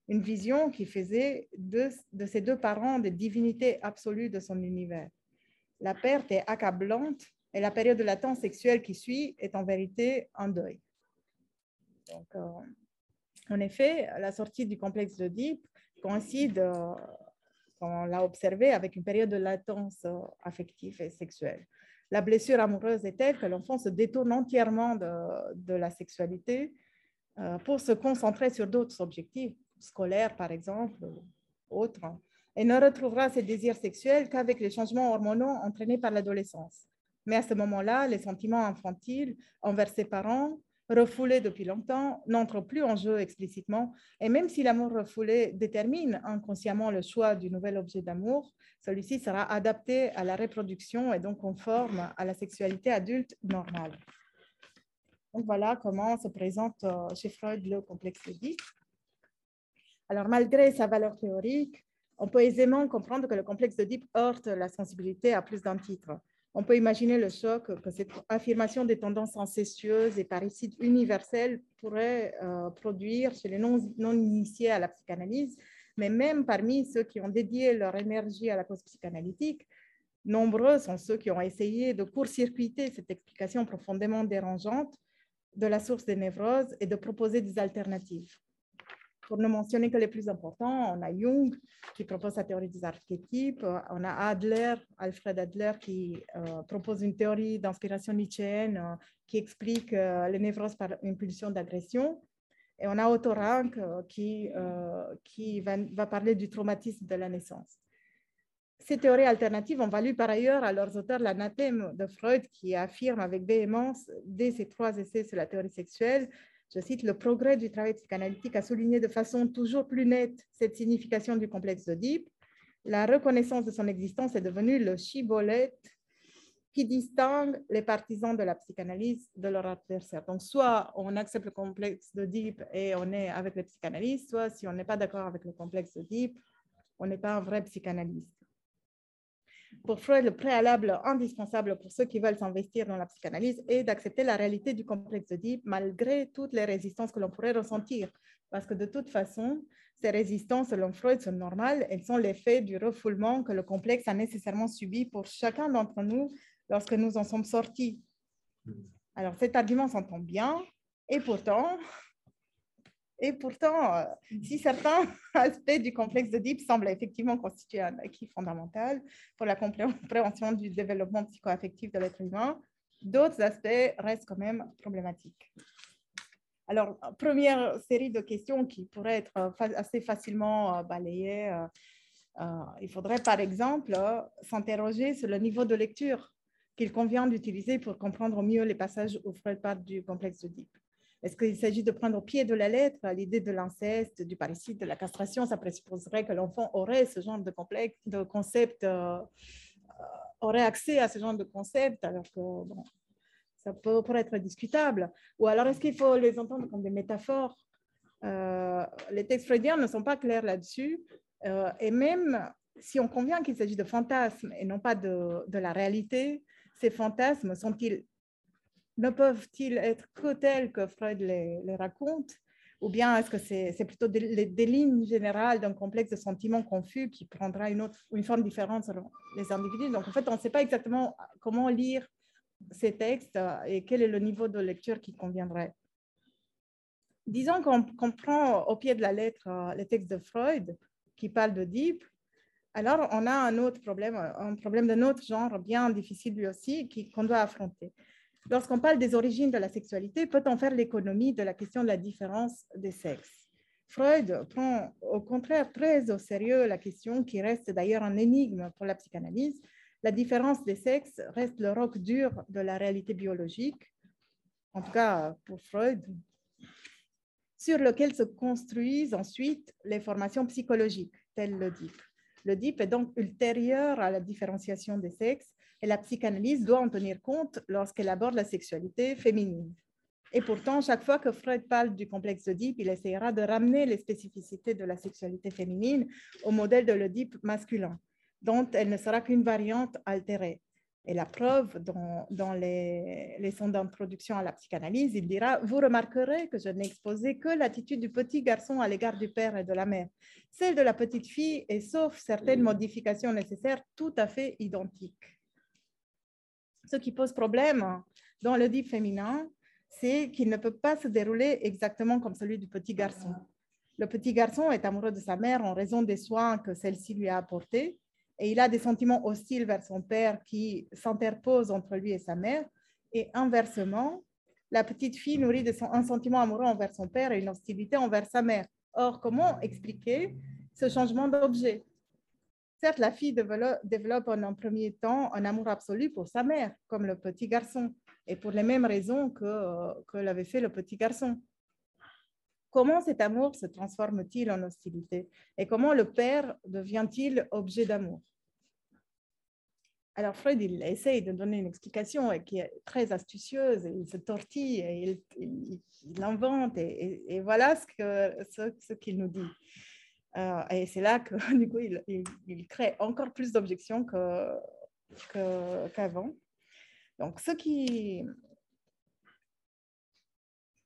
Une vision qui faisait de, ses deux parents des divinités absolues de son univers. La perte est accablante et la période de latence sexuelle qui suit est en vérité un deuil. Euh, En effet, la sortie du complexe d'Oedipe coïncide, euh, on l'a observé, avec une période de latence euh, affective et sexuelle. La blessure amoureuse est telle que l'enfant se détourne entièrement de, la sexualité euh, pour se concentrer sur d'autres objectifs, scolaires par exemple, autres, et ne retrouvera ses désirs sexuels qu'avec les changements hormonaux entraînés par l'adolescence. Mais à ce moment-là, les sentiments infantiles envers ses parents refoulé depuis longtemps, n'entre plus en jeu explicitement. Et même si l'amour refoulé détermine inconsciemment le choix du nouvel objet d'amour, celui-ci sera adapté à la reproduction et donc conforme à la sexualité adulte normale. Donc voilà comment se présente euh, chez Freud le complexe d'Oedipe. Alors malgré sa valeur théorique, on peut aisément comprendre que le complexe d'Oedipe heurte la sensibilité à plus d'un titre. On peut imaginer le choc que cette affirmation des tendances incestueuses et parricides universelles pourrait euh, produire chez les non-initiés à la psychanalyse, mais même parmi ceux qui ont dédié leur énergie à la cause psychanalytique, nombreux sont ceux qui ont essayé de court-circuiter cette explication profondément dérangeante de la source des névroses et de proposer des alternatives. Pour ne mentionner que les plus importants, on a Jung qui propose sa théorie des archétypes, on a Adler, Alfred Adler qui euh, propose une théorie d'inspiration nietzschéenne euh, qui explique euh, les névroses par impulsion d'agression. Et on a Otto Rank qui, qui va, va, parler du traumatisme de la naissance. Ces théories alternatives ont valu par ailleurs à leurs auteurs l'anathème de Freud qui affirme avec véhémence, dès ses trois essais sur la théorie sexuelle, je cite, le progrès du travail psychanalytique a souligné de façon toujours plus nette cette signification du complexe d'Oedipe. La reconnaissance de son existence est devenue le chibolette qui distingue les partisans de la psychanalyse de leur adversaire. Donc, soit on accepte le complexe d'Oedipe et on est avec les psychanalystes, soit si on n'est pas d'accord avec le complexe d'Oedipe, on n'est pas un vrai psychanalyste. Pour Freud, le préalable indispensable pour ceux qui veulent s'investir dans la psychanalyse est d'accepter la réalité du complexe d'Oedipe malgré toutes les résistances que l'on pourrait ressentir. Parce que de toute façon, ces résistances, selon Freud, sont normales. Elles sont l'effet du refoulement que le complexe a nécessairement subi pour chacun d'entre nous lorsque nous en sommes sortis. Hmm. Alors, cet argument s'entend bien, et pourtant, et pourtant, euh, si certains aspects du complexe d'Oedipe semblent effectivement constituer un acquis fondamental pour la compréhension du développement psychoaffectif de l'être humain, d'autres aspects restent quand même problématiques. Alors, première série de questions qui pourraient être assez facilement euh, balayées. Euh, il faudrait par exemple s'interroger sur le niveau de lecture qu'il convient d'utiliser pour comprendre mieux les passages Freud parle du complexe d'Oedipe. Est-ce qu'il s'agit de prendre au pied de la lettre l'idée de l'inceste, du parricide, de la castration? Ça présupposerait que l'enfant aurait ce genre de, complexe, de concept, euh, euh, aurait accès à ce genre de concept, alors que bon, ça pourrait être discutable. Ou alors est-ce qu'il faut les entendre comme des métaphores? Euh, Les textes freudiens ne sont pas clairs là-dessus. et même si on convient qu'il s'agit de fantasmes et non pas de, de la réalité, ces fantasmes sont-ils ne peuvent-ils être que tels que Freud les, raconte? Ou bien est-ce que c'est plutôt des, lignes générales d'un complexe de sentiments confus qui prendra une, autre, une forme différente selon les individus? Donc, en fait, on ne sait pas exactement comment lire ces textes et quel est le niveau de lecture qui conviendrait. Disons qu'on prend au pied de la lettre euh, les textes de Freud qui parlent Deep, alors on a un autre problème, un problème d'un autre genre bien difficile lui aussi qu'on doit affronter. Lorsqu'on parle des origines de la sexualité, peut-on faire l'économie de la question de la différence des sexes? Freud prend au contraire très au sérieux la question qui reste d'ailleurs un énigme pour la psychanalyse. La différence des sexes reste le roc dur de la réalité biologique, en tout cas pour Freud, sur lequel se construisent ensuite les formations psychologiques, telles le DIP. Le DIP est donc ultérieur à la différenciation des sexes et la psychanalyse doit en tenir compte lorsqu'elle aborde la sexualité féminine. Et pourtant, chaque fois que Freud parle du complexe d'Oedipe, il essaiera de ramener les spécificités de la sexualité féminine au modèle de l'Oedipe masculin, dont elle ne sera qu'une variante altérée. Et la preuve, dans, dans les leçons d'introduction à la psychanalyse, il dira Vous remarquerez que je n'ai exposé que l'attitude du petit garçon à l'égard du père et de la mère. Celle de la petite fille est, sauf certaines modifications nécessaires, tout à fait identique. Ce qui pose problème dans le dit féminin, c'est qu'il ne peut pas se dérouler exactement comme celui du petit garçon. Le petit garçon est amoureux de sa mère en raison des soins que celle-ci lui a apportés et il a des sentiments hostiles vers son père qui s'interposent entre lui et sa mère. Et inversement, la petite fille nourrit de un sentiment amoureux envers son père et une hostilité envers sa mère. Or, comment expliquer ce changement d'objet? Certes, la fille développe en un premier temps un amour absolu pour sa mère, comme le petit garçon, et pour les mêmes raisons que, que l'avait fait le petit garçon. Comment cet amour se transforme-t-il en hostilité? Et comment le père devient-il objet d'amour? Alors Freud, il essaye de donner une explication qui est très astucieuse, il se tortille, il, invente, et, voilà ce qu'il nous dit. Euh, et c'est là que du coup, il, crée encore plus d'objections qu'avant. Donc, ce qui,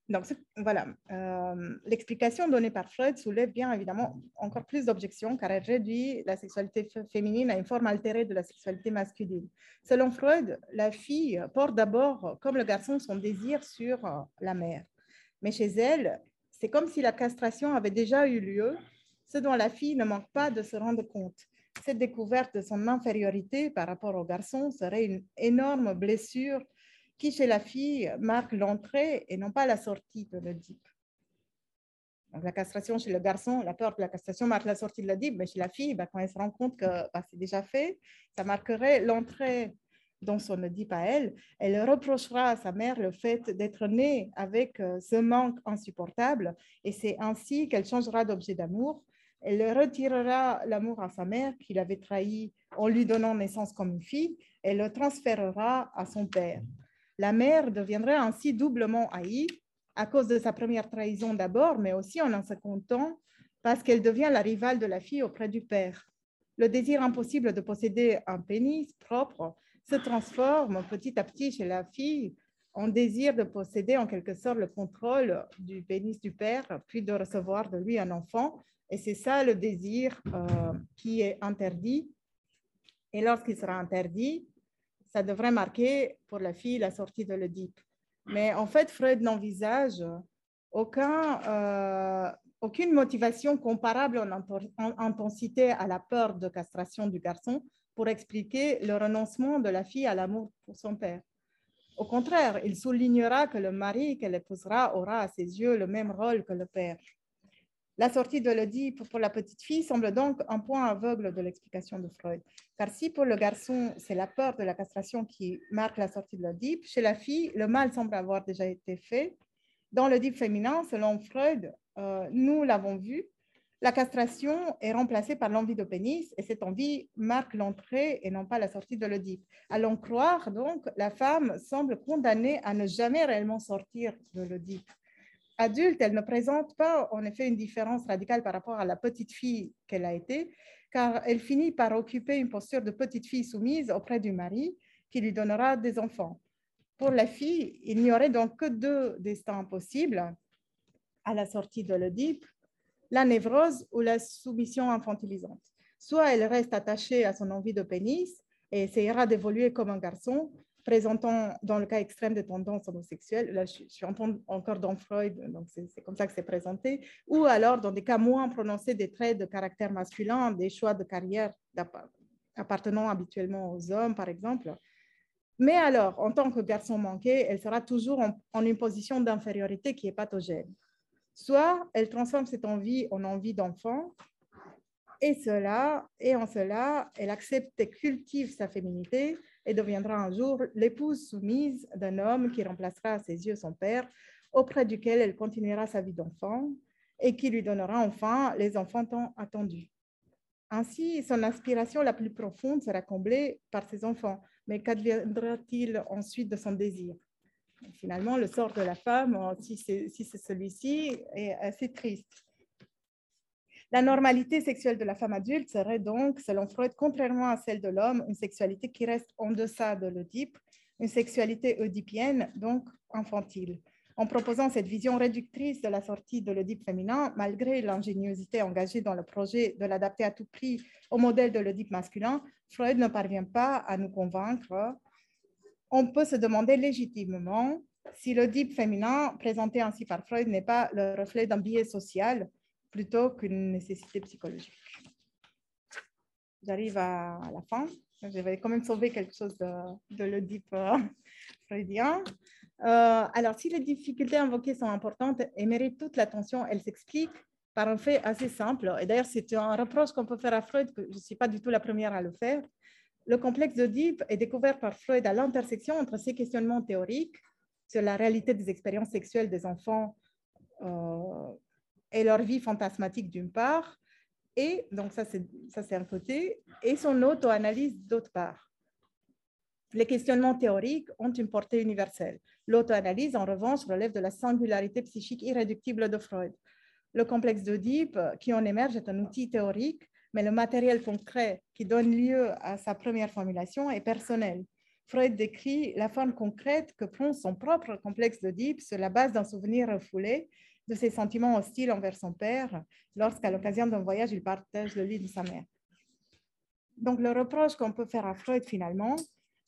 donc, voilà, euh, l'explication donnée par Freud soulève bien évidemment encore plus d'objections car elle réduit la sexualité féminine à une forme altérée de la sexualité masculine. Selon Freud, la fille porte d'abord, comme le garçon, son désir sur euh, la mère. Mais chez elle, c'est comme si la castration avait déjà eu lieu, ce dont la fille ne manque pas de se rendre compte. Cette découverte de son infériorité par rapport au garçon serait une énorme blessure qui chez la fille marque l'entrée et non pas la sortie de l'Oedipe. Donc, la castration chez le garçon, la peur de la castration marque la sortie de l'Oedipe, mais chez la fille, ben, quand elle se rend compte que bah, c'est déjà fait, ça marquerait l'entrée dans son Oedipe à elle. Elle reprochera à sa mère le fait d'être née avec euh, ce manque insupportable et c'est ainsi qu'elle changera d'objet d'amour. Elle retirera l'amour à sa mère qu'il avait trahi en lui donnant naissance comme une fille et le transférera à son père. La mère deviendrait ainsi doublement haïe à cause de sa première trahison d'abord, mais aussi en un second temps parce qu'elle devient la rivale de la fille auprès du père. Le désir impossible de posséder un pénis propre se transforme petit à petit chez la fille en désir de posséder en quelque sorte le contrôle du pénis du père, puis de recevoir de lui un enfant. Et c'est ça le désir euh, qui est interdit. Et lorsqu'il sera interdit, ça devrait marquer pour la fille la sortie de l'Oedipe. Mais en fait, Freud n'envisage aucun, euh, aucune motivation comparable en, intensité à la peur de castration du garçon pour expliquer le renoncement de la fille à l'amour pour son père. Au contraire, il soulignera que le mari qu'elle épousera aura à ses yeux le même rôle que le père. La sortie de l'Oedipe pour la petite fille semble donc un point aveugle de l'explication de Freud. Car si pour le garçon, c'est la peur de la castration qui marque la sortie de l'Oedipe, chez la fille, le mal semble avoir déjà été fait. Dans l'Oedipe féminin, selon Freud, euh, nous l'avons vu, la castration est remplacée par l'envie de pénis et cette envie marque l'entrée et non pas la sortie de l'Oedipe. Allons croire donc, la femme semble condamnée à ne jamais réellement sortir de l'Oedipe adulte, elle ne présente pas en effet une différence radicale par rapport à la petite fille qu'elle a été, car elle finit par occuper une posture de petite fille soumise auprès du mari qui lui donnera des enfants. Pour la fille, il n'y aurait donc que deux destins possibles à la sortie de l'Oedipe, la névrose ou la soumission infantilisante. Soit elle reste attachée à son envie de pénis et essayera d'évoluer comme un garçon, présentant, dans le cas extrême des tendances homosexuelles, là je, suis encore dans Freud, donc c'est comme ça que c'est présenté, ou alors dans des cas moins prononcés des traits de caractère masculin, des choix de carrière appartenant habituellement aux hommes, par exemple. Mais alors, en tant que garçon manqué, elle sera toujours en, en une position d'infériorité qui est pathogène. Soit elle transforme cette envie en envie d'enfant, et, et en cela, elle accepte et cultive sa féminité et deviendra un jour l'épouse soumise d'un homme qui remplacera à ses yeux son père, auprès duquel elle continuera sa vie d'enfant et qui lui donnera enfin les enfants tant attendus. Ainsi, son aspiration la plus profonde sera comblée par ses enfants. Mais qu'adviendra-t-il ensuite de son désir? Finalement, le sort de la femme, si c'est celui-ci, est assez triste. La normalité sexuelle de la femme adulte serait donc, selon Freud, contrairement à celle de l'homme, une sexualité qui reste en deçà de l'Oedipe, une sexualité oedipienne, donc infantile. En proposant cette vision réductrice de la sortie de l'Oedipe féminin, malgré l'ingéniosité engagée dans le projet de l'adapter à tout prix au modèle de l'Oedipe masculin, Freud ne parvient pas à nous convaincre. On peut se demander légitimement si l'Oedipe féminin présenté ainsi par Freud n'est pas le reflet d'un biais social plutôt qu'une nécessité psychologique. J'arrive à la fin. Je vais quand même sauver quelque chose de, de l'Oedipe euh, freudien. Euh, alors, si les difficultés invoquées sont importantes et méritent toute l'attention, elles s'expliquent par un fait assez simple. Et d'ailleurs, c'est un reproche qu'on peut faire à Freud, que je ne suis pas du tout la première à le faire. Le complexe d'Oedipe est découvert par Freud à l'intersection entre ces questionnements théoriques sur la réalité des expériences sexuelles des enfants euh, et leur vie fantasmatique d'une part, et donc ça c'est un côté, et son auto-analyse d'autre part. Les questionnements théoriques ont une portée universelle. L'auto-analyse, en revanche, relève de la singularité psychique irréductible de Freud. Le complexe d'Oedipe qui en émerge est un outil théorique, mais le matériel concret qui donne lieu à sa première formulation est personnel. Freud décrit la forme concrète que prend son propre complexe d'Oedipe sur la base d'un souvenir refoulé de ses sentiments hostiles envers son père lorsqu'à l'occasion d'un voyage, il partage le lit de sa mère. Donc le reproche qu'on peut faire à Freud finalement,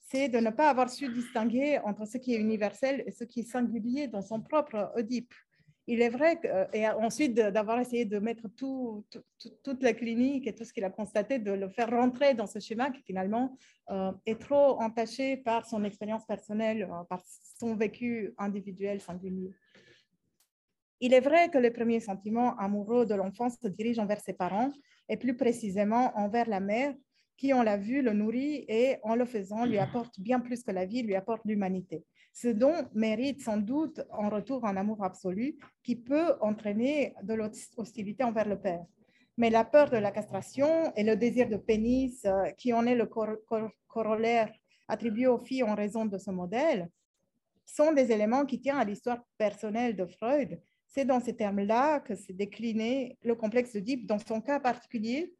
c'est de ne pas avoir su distinguer entre ce qui est universel et ce qui est singulier dans son propre Oedipe il est vrai que, euh, et ensuite d'avoir essayé de mettre tout, toute la clinique et tout ce qu'il a constaté, de le faire rentrer dans ce schéma qui finalement euh, est trop entaché par son expérience personnelle, euh, par son vécu individuel singulier. Il est vrai que les premiers sentiments amoureux de l'enfant se dirigent envers ses parents et plus précisément envers la mère qui, on l'a vu, le nourrit et en le faisant lui apporte bien plus que la vie, lui apporte l'humanité ce dont mérite sans doute en retour un amour absolu qui peut entraîner de l'hostilité envers le père. Mais la peur de la castration et le désir de pénis, euh, qui en est le corollaire attribué aux filles en raison de ce modèle, sont des éléments qui tiennent à l'histoire personnelle de Freud. C'est dans ces termes-là que s'est décliné le complexe d'Oedipe dans son cas particulier,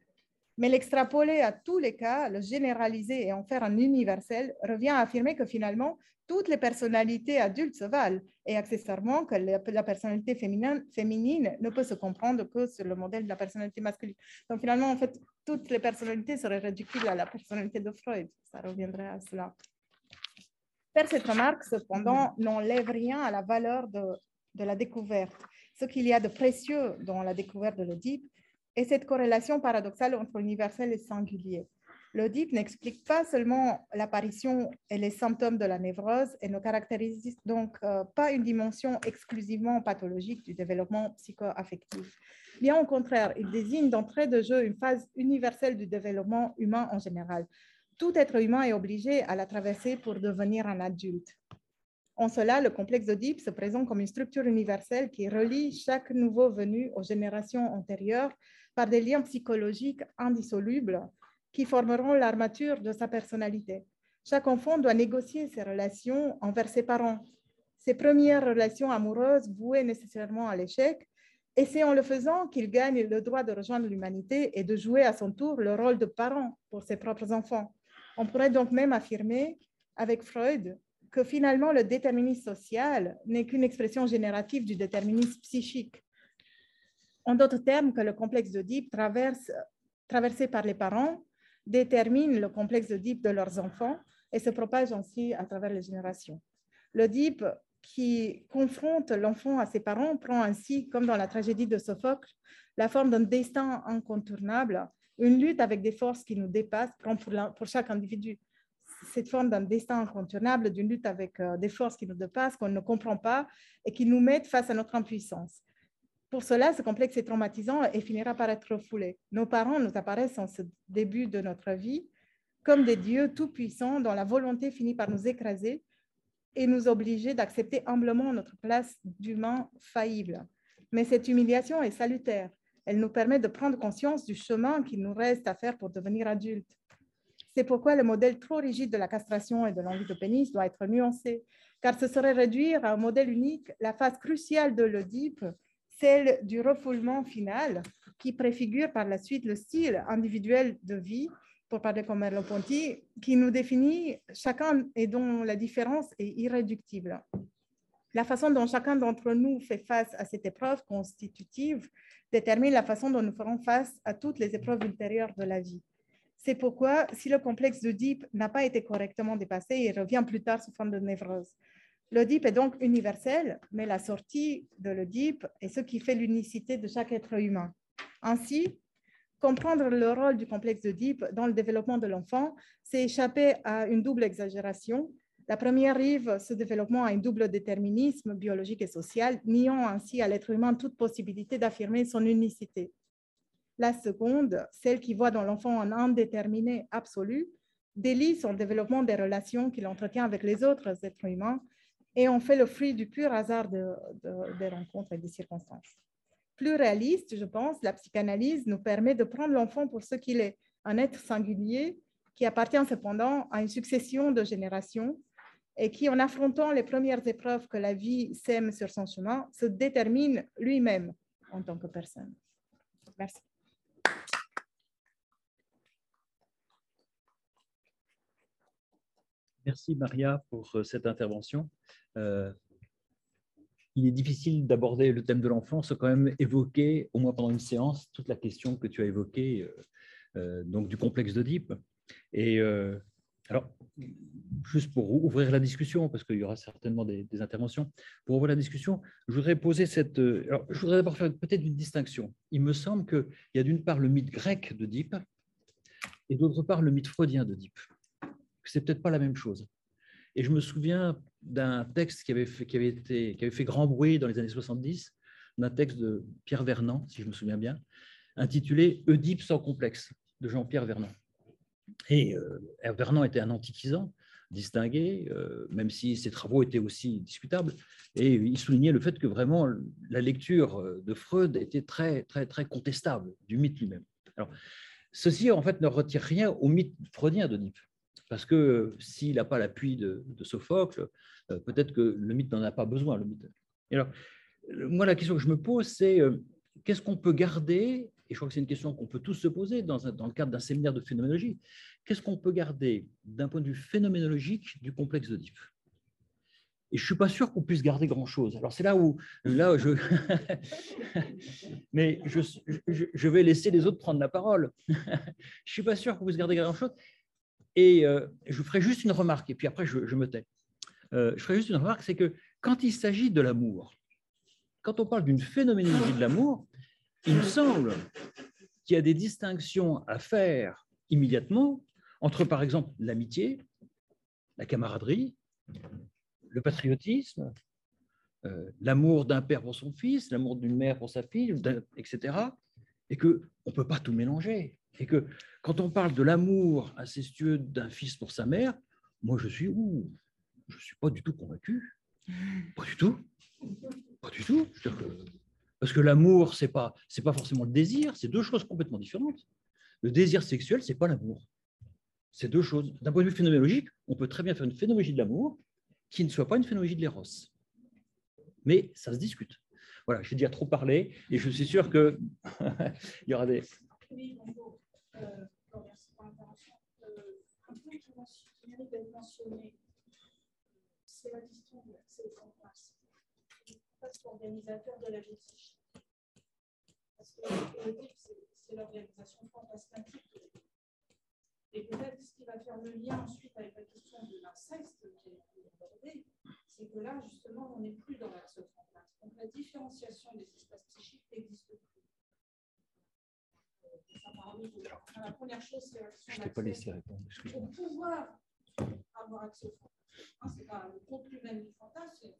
mais l'extrapoler à tous les cas, le généraliser et en faire un universel revient à affirmer que finalement, toutes les personnalités adultes se valent et accessoirement que la, personnalité féminine, ne peut se comprendre que sur le modèle de la personnalité masculine. Donc finalement, en fait, toutes les personnalités seraient réductibles à la personnalité de Freud. Ça reviendrait à cela. Faire cette remarque, cependant, n'enlève rien à la valeur de, de la découverte. Ce qu'il y a de précieux dans la découverte de l'Oedipe est cette corrélation paradoxale entre l'universel et singulier. L'audit n'explique pas seulement l'apparition et les symptômes de la névrose et ne caractérise donc euh, pas une dimension exclusivement pathologique du développement psychoaffectif. Bien au contraire, il désigne d'entrée de jeu une phase universelle du développement humain en général. Tout être humain est obligé à la traverser pour devenir un adulte. En cela, le complexe d'Oedipe se présente comme une structure universelle qui relie chaque nouveau venu aux générations antérieures par des liens psychologiques indissolubles qui formeront l'armature de sa personnalité. Chaque enfant doit négocier ses relations envers ses parents. Ses premières relations amoureuses vouées nécessairement à l'échec, et c'est en le faisant qu'il gagne le droit de rejoindre l'humanité et de jouer à son tour le rôle de parent pour ses propres enfants. On pourrait donc même affirmer avec Freud que finalement le déterminisme social n'est qu'une expression générative du déterminisme psychique. En d'autres termes, que le complexe d'Oedipe traversé par les parents détermine le complexe d'Oedipe de leurs enfants et se propage ainsi à travers les générations. L'Oedipe qui confronte l'enfant à ses parents prend ainsi, comme dans la tragédie de Sophocle, la forme d'un destin incontournable, une lutte avec des forces qui nous dépassent, prend pour, pour chaque individu cette forme d'un destin incontournable, d'une lutte avec euh, des forces qui nous dépassent, qu'on ne comprend pas et qui nous mettent face à notre impuissance. Pour cela, ce complexe est traumatisant et finira par être refoulé. Nos parents nous apparaissent en ce début de notre vie comme des dieux tout-puissants dont la volonté finit par nous écraser et nous obliger d'accepter humblement notre place d'humain faillible. Mais cette humiliation est salutaire. Elle nous permet de prendre conscience du chemin qu'il nous reste à faire pour devenir adultes. C'est pourquoi le modèle trop rigide de la castration et de l'envie de pénis doit être nuancé, car ce serait réduire à un modèle unique la phase cruciale de l'Oedipe celle du refoulement final qui préfigure par la suite le style individuel de vie, pour parler comme Merleau-Ponty, qui nous définit chacun et dont la différence est irréductible. La façon dont chacun d'entre nous fait face à cette épreuve constitutive détermine la façon dont nous ferons face à toutes les épreuves ultérieures de la vie. C'est pourquoi, si le complexe d'Oedipe n'a pas été correctement dépassé, il revient plus tard sous forme de névrose. L'Oedipe est donc universel, mais la sortie de l'Oedipe est ce qui fait l'unicité de chaque être humain. Ainsi, comprendre le rôle du complexe d'Oedipe dans le développement de l'enfant, c'est échapper à une double exagération. La première rive, ce développement a un double déterminisme biologique et social, niant ainsi à l'être humain toute possibilité d'affirmer son unicité. La seconde, celle qui voit dans l'enfant un indéterminé absolu, délie son développement des relations qu'il entretient avec les autres êtres humains et on fait le fruit du pur hasard des rencontres et des circonstances. Plus réaliste, je pense, la psychanalyse nous permet de prendre l'enfant pour ce qu'il est, un être singulier qui appartient cependant à une succession de générations et qui, en affrontant les premières épreuves que la vie sème sur son chemin, se détermine lui-même en tant que personne. Merci. Merci Maria pour euh, cette intervention. Euh, il est difficile d'aborder le thème de l'enfance, quand même évoquer, au moins pendant une séance, toute la question que tu as évoquée, euh, donc du complexe d'Oedipe. Et alors, juste pour ouvrir la discussion, parce qu'il y aura certainement des, interventions, pour ouvrir la discussion, je voudrais poser cette. Je voudrais d'abord faire peut-être une distinction. Il me semble qu'il y a d'une part le mythe grec d'Oedipe et d'autre part le mythe freudien d'Oedipe c'est peut-être pas la même chose. Et je me souviens d'un texte qui avait, fait, qui, avait été, qui avait fait grand bruit dans les années 70, d'un texte de Pierre Vernant, si je me souviens bien, intitulé Oedipe sans complexe, de Jean-Pierre Vernant. Et euh, était un antiquisant distingué, euh, même si ses travaux étaient aussi discutables, et il soulignait le fait que vraiment la lecture de Freud était très, très, très contestable du mythe lui-même. Alors, ceci, en fait, ne retire rien au mythe freudien d'Oedipe parce que s'il n'a pas l'appui de, Sophocle, euh, peut-être que le mythe n'en a pas besoin. Le mythe. alors, moi, la question que je me pose, c'est euh, qu'est-ce qu'on peut garder, et je crois que c'est une question qu'on peut tous se poser dans, dans le cadre d'un séminaire de phénoménologie, qu'est-ce qu'on peut garder d'un point de vue phénoménologique du complexe d'Oedipe et je ne suis pas sûr qu'on puisse garder grand-chose. Alors c'est là où, là, je... mais je, je, vais laisser les autres prendre la parole. je ne suis pas sûr qu'on puisse garder grand-chose. Et euh, je ferai juste une remarque, et puis après je, me tais. Euh, je ferai juste une remarque, c'est que quand il s'agit de l'amour, quand on parle d'une phénoménologie de l'amour, il me semble qu'il y a des distinctions à faire immédiatement entre, par exemple, l'amitié, la camaraderie, le patriotisme, euh, l'amour d'un père pour son fils, l'amour d'une mère pour sa fille, etc. Et qu'on ne peut pas tout mélanger. Et que quand on parle de l'amour incestueux d'un fils pour sa mère, moi je suis, ouh, je suis pas du tout convaincu. Pas du tout. Pas du tout. parce que l'amour, c'est pas, c'est pas forcément le désir, c'est deux choses complètement différentes. Le désir sexuel, c'est pas l'amour. C'est deux choses. D'un point de vue phénoménologique, on peut très bien faire une phénoménologie de l'amour qui ne soit pas une phénoménologie de l'éros. Mais ça se discute. Voilà, j'ai déjà trop parlé et je suis sûr qu'il y aura des. Euh, merci pour l'intervention. Euh, un point qui mérite d'être mentionné, c'est la question de l'accès aux l'organisateur de la psychique. Parce que c'est l'organisation fantasmatique Et peut-être ce qui va faire le lien ensuite avec la question de l'inceste qui a été abordée, c'est que là, justement, on n'est plus dans l'axe fantasme. Donc la différenciation des espaces psychiques n'existe plus la première chose, c'est l'action. Je t'ai pas laissé répondre. Pour pouvoir avoir accès au fantasme, hein, c'est pas le contenu même du fantasme,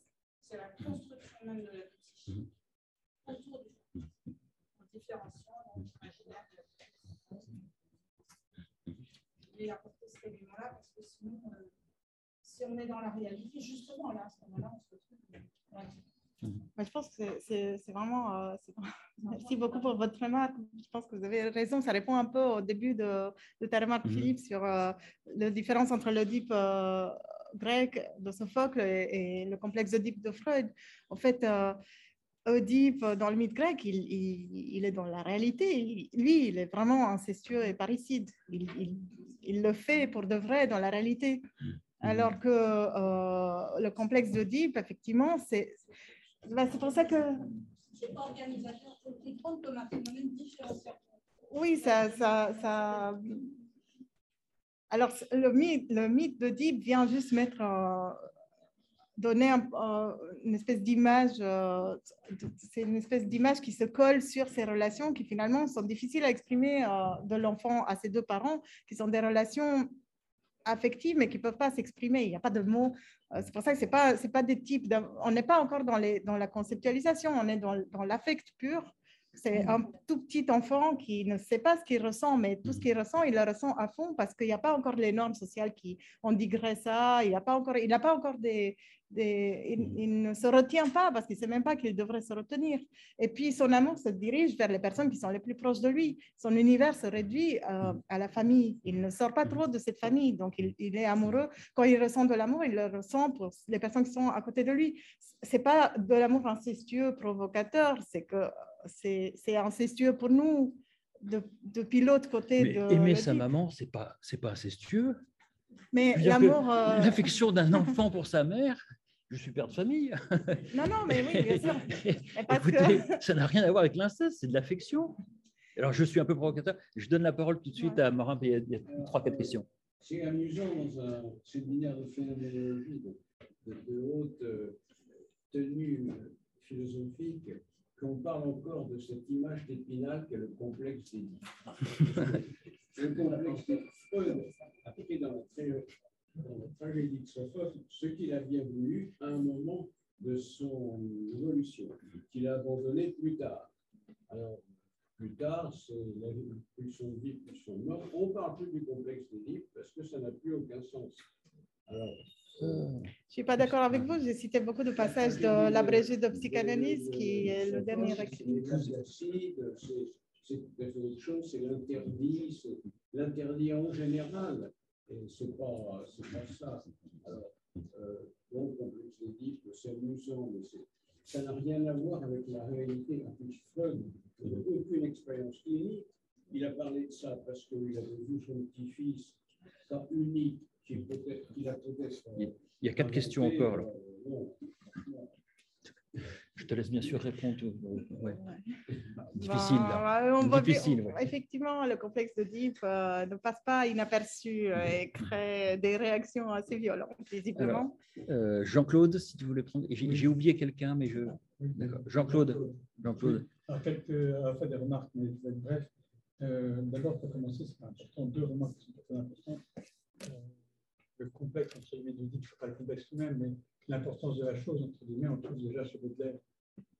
c'est la construction même de la psychique mhm. autour du fantasme, en différenciant l'imaginaire de la Et apporter cet élément-là, parce que sinon, euh, si on est dans la réalité, justement, là, à ce moment-là, on se retrouve. Euh, je pense que c'est vraiment, euh, Merci beaucoup pour votre remarque. Je pense que vous avez raison. Ça répond un peu au début de, de ta remarque, mhm. Philippe, sur euh, la différence entre l'Oedipe euh, grec de Sophocle et, le complexe Oedipe de Freud. En fait, Oedipe, dans le mythe grec, il, il, est dans la réalité. lui, il est vraiment incestueux et parricide. Il, il, le fait pour de vrai dans la réalité. Mhm. Alors que le complexe d'Oedipe, effectivement, c'est bah, c'est pour ça que. C'est pas organisateur, c'est comme un phénomène. Oui, ça, ça, ça. Alors, le mythe, le mythe d'Oedipe vient juste mettre donner euh, une espèce d'image, euh, c'est une espèce d'image qui se colle sur ces relations qui finalement sont difficiles à exprimer de l'enfant à ses deux parents, qui sont des relations affectives mais qui ne peuvent pas s'exprimer. Il n'y a pas de mots. c'est pour ça que ce n'est pas, pas des types. On n'est pas encore dans, les, dans la conceptualisation, on est dans, dans l'affect pur. C'est un tout petit enfant qui ne sait pas ce qu'il ressent, mais tout ce qu'il ressent, il le ressent à fond parce qu'il n'y a pas encore les normes sociales qui ont digré ça. Il n'a pas encore, il n'a pas encore des, des il, ne se retient pas parce qu'il ne sait même pas qu'il devrait se retenir. Et puis son amour se dirige vers les personnes qui sont les plus proches de lui. Son univers se réduit euh, à la famille. Il ne sort pas trop de cette famille, donc il, il est amoureux. Quand il ressent de l'amour, il le ressent pour les personnes qui sont à côté de lui. C'est pas de l'amour incestueux, provocateur, c'est que c'est incestueux pour nous depuis l'autre côté. Mais de aimer sa maman, c'est pas c'est pas incestueux. Mais l'amour, euh, l'affection d'un enfant pour sa mère. Je suis père de famille. Non, non, mais oui, bien sûr. Écoutez, ça n'a rien à voir avec l'inceste, c'est de l'affection. Alors, je suis un peu provocateur. Je donne la parole tout de suite à Morin, il y a, trois, quatre questions. C'est amusant dans un séminaire de phénoménologie de, de haute euh, tenue philosophique qu'on parle encore de cette image d'épinal qu'est le complexe d'Édipe. le complexe Freud a pris dans la, tragédie de Sophocle ce qu'il a bien voulu à un moment de son évolution, qu'il a abandonné plus tard. Alors, plus tard, pulsion de vie, pulsion de mort. On ne parle plus du complexe d'Édipe parce que ça n'a plus aucun sens. Alors, je ne suis pas d'accord avec vous. J'ai cité beaucoup de passages de l'abrégé de psychanalyse qui est le dernier C'est chose, c'est l'interdit, l'interdit en général. Et ce n'est pas, pas ça. Alors, euh, donc, comme je l'ai dit, c'est amusant, mais ça n'a rien à voir avec la réalité. En plus, Freud n'a aucune expérience clinique. Il a parlé de ça parce qu'il avait vu son petit-fils, ça unique, il y a quatre questions encore. Là. Je te laisse bien sûr répondre. Ouais. Difficile. Là. Bah, Difficile Effectivement, le complexe de Deep euh, ne passe pas inaperçu euh, et crée des réactions assez violentes, visiblement. Euh, Jean-Claude, si tu voulais prendre. J'ai oublié quelqu'un, mais je. Jean-Claude. Jean-Claude. quelques des remarques, mais bref. D'abord, pour commencer, c'est important, deux remarques qui sont très importantes le complexe, entre guillemets, de dit, pas le complexe tout-même, mais l'importance de la chose, entre guillemets, on trouve déjà chez Baudelaire,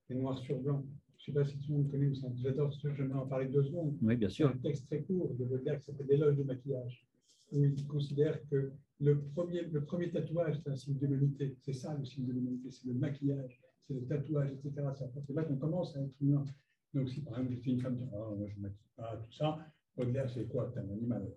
et noir sur blanc. Je ne sais pas si tout le monde connaît, mais j'adore ce je vais en parler deux secondes. Oui, bien sûr. un texte très court de Baudelaire qui s'appelle L'éloge du maquillage, où il considère que le premier, le premier tatouage, c'est un signe de l'humanité. C'est ça le signe de l'humanité, c'est le maquillage, c'est le tatouage, etc. C'est là qu'on commence à être humain. Donc, si par exemple, une femme dit oh, moi, je ne maquille pas, tout ça, Baudelaire, c'est quoi? T'es un animal.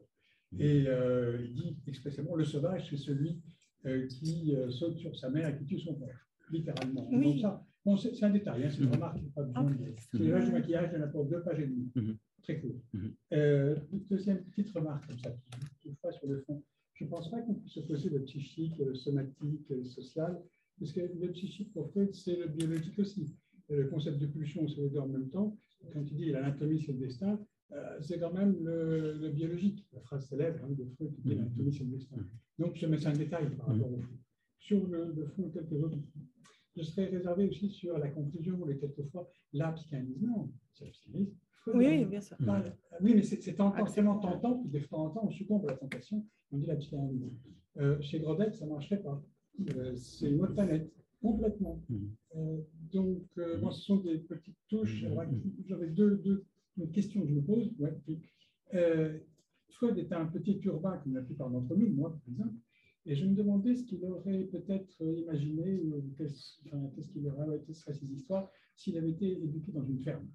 Et euh, il dit expressément le sauvage, c'est celui euh, qui euh, saute sur sa mère et qui tue son père, littéralement. Donc ça, bon, c'est un détail, hein, c'est une mhm. remarque, pas besoin de. C'est l'image du maquillage, il y en a pour deux pages et demie. Mhm. Très court. Mhm. deuxième petite remarque comme ça, toutefois sur le fond. Je ne pense pas qu'on puisse se poser le psychique, le somatique, le social, parce que le psychique, pour Freud, c'est le biologique aussi. Le concept de pulsion, c'est les deux en même temps. Quand il dit l'anatomie, c'est le destin, euh, c'est quand même le, biologique, la phrase célèbre hein, de Freud qui est l'anatomie, c'est le destin. Donc, je mets un détail par rapport au fond. Sur le, fond, quelques autres. Je serais réservé aussi sur la conclusion, où quelquefois la psychanalyse. Non, c'est la psychanalyse. Oui, bien sûr. oui, mais c'est tentant, tellement tentant que des fois en temps, on succombe à la tentation, on dit la psychanalyse. Euh, chez Grodel, ça ne marcherait pas. Euh, c'est une autre planète, complètement. Euh, donc, bon, ce sont des petites touches. J'avais deux, deux une question que je me pose, ouais, euh, Freud était un petit urbain comme la plupart d'entre nous, moi par exemple, et je me demandais ce qu'il aurait peut-être imaginé, qu'est-ce qu'il aurait été sur ces histoires s'il avait été éduqué dans une ferme.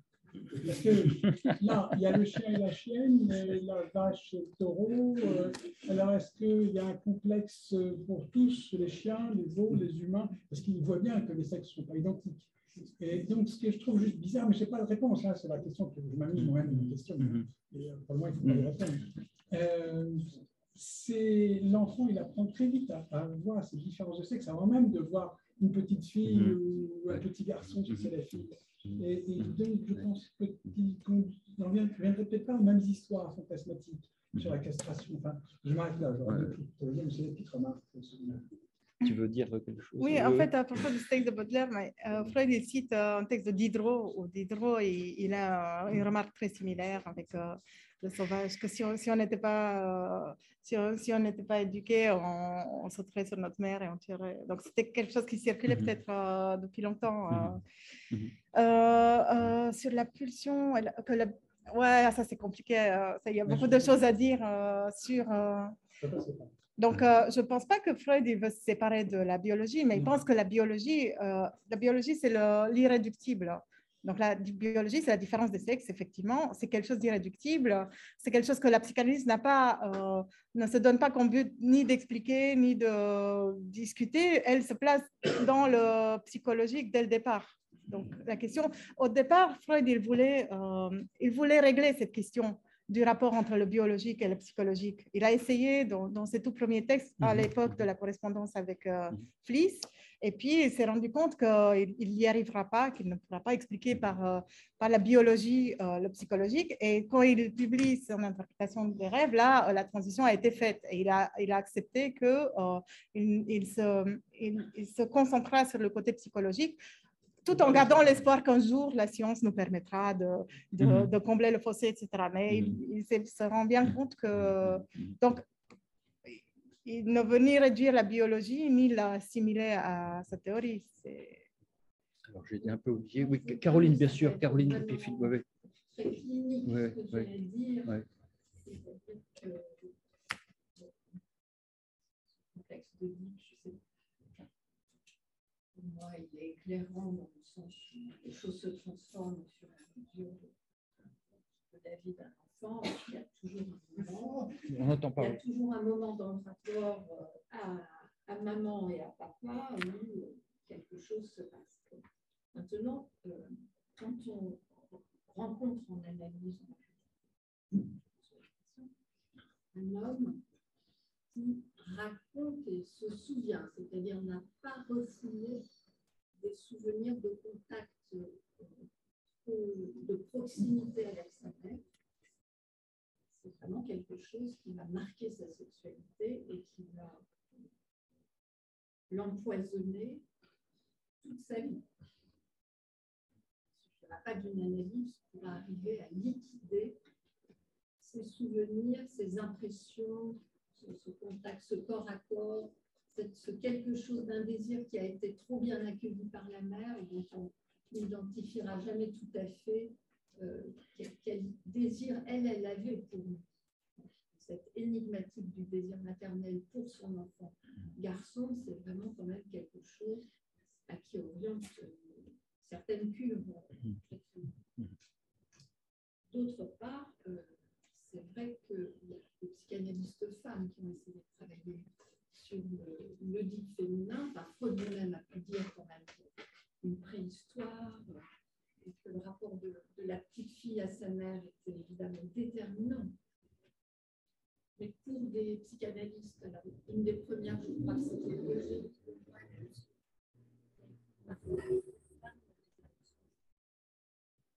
Parce que là, il y a le chien et la chienne, la vache et le taureau. Euh, alors, est-ce qu'il y a un complexe pour tous, les chiens, les veaux, les humains? Parce qu'il voit bien que les sexes ne sont pas identiques. Et donc, ce que je trouve juste bizarre, mais je n'ai pas de réponse, hein, c'est la question que je m'amuse moi-même une question, mm-hmm. et euh, pour moi, il faut pas y répondre. Euh, c'est l'enfant, il apprend très vite à, voir ces différences de sexe, avant même de voir une petite fille mm-hmm. ou un petit garçon qui c'est la fille. Et, donc, je pense qu'on n'en viendrait peut-être pas aux mêmes histoires fantasmatiques sur la castration. Enfin, je m'arrête là, je vais c'est des petites remarques. Tu veux dire quelque chose Oui, en fait, à propos du texte de Baudelaire, mais, euh, Freud il cite euh, un texte de Diderot, où Diderot il, il a une remarque très similaire avec euh, le sauvage, que si on n'était pas, si on, si on n'était pas éduqué, on, on, sauterait sur notre mère et on tuerait. Donc c'était quelque chose qui circulait Mhm. peut-être depuis longtemps. Mhm. Mhm. euh, euh, sur la pulsion, que la- ouais, ça c'est compliqué. euh, ça, Il y a beaucoup de choses à dire euh, sur. Donc, euh, je ne pense pas que Freud il veut se séparer de la biologie, mais il Non. pense que la biologie, euh, la biologie, c'est le- l'irréductible. Donc, la biologie, c'est la différence des sexes, effectivement. C'est quelque chose d'irréductible. C'est quelque chose que la psychanalyse n'a pas, euh, ne se donne pas comme but ni d'expliquer, ni de discuter. Elle se place dans le psychologique dès le départ. Donc, la question, au départ, Freud, il voulait, il voulait régler cette question du rapport entre le biologique et le psychologique. Il a essayé dans, dans ses tout premiers textes à Mhm. l'époque de la correspondance avec euh, Mhm. Fliss. Et puis, il s'est rendu compte qu'il n'y arrivera pas, qu'il ne pourra pas expliquer par, euh, par la biologie euh, le psychologique. Et quand il publie son interprétation des rêves, là, euh, la transition a été faite. Et il a, il a accepté qu'il il, il se, il, il se concentrera sur le côté psychologique tout en gardant l'espoir qu'un jour la science nous permettra de, de, Mhm. de combler le fossé, etc. Mais il, il se, rend bien compte que Mhm. donc il ne veut ni réduire la biologie ni l'assimiler à sa théorie. Alors, j'ai un peu oublié. Oui, Caroline, bien sûr. Caroline, ce que ouais, j'allais dire. ouais. C'est-à-dire que le contexte de vie, je sais pas. Pour moi, il est éclairant dans le sens où les choses se transforment et à mesure de, la vie d'un enfant. Il y a toujours un moment, On n'entend il y pas. a toujours un moment dans le rapport euh, à, à maman et à papa où euh, quelque chose se passe. Maintenant, euh, quand on rencontre en analyse un homme qui raconte et se souvient, c'est-à-dire n'a pas refoulé des souvenirs de contact, euh, de proximité avec sa mère, c'est vraiment quelque chose qui va marquer sa sexualité et qui va l'empoisonner toute sa vie. Il n'y aura pas d'une analyse pour arriver à liquider ses souvenirs, ses impressions, ce contact, ce corps à corps, cette- ce quelque chose d'un désir qui a été trop bien accueilli par la mère et dont on n'identifiera jamais tout à fait euh, quel, quel désir elle, elle avait pour nous. Cette énigmatique du désir maternel pour son enfant garçon, c'est vraiment quand même quelque chose à qui oriente euh, certaines cuves. D'autre part, euh, c'est vrai qu'il y a des psychanalystes femmes qui ont essayé de travailler sur le, le dit féminin. Parfois, lui-même a pu dire quand même une préhistoire et que le rapport de, de la petite fille à sa mère était évidemment déterminant. Mais pour des psychanalystes, une des premières, je crois que c'était Eugène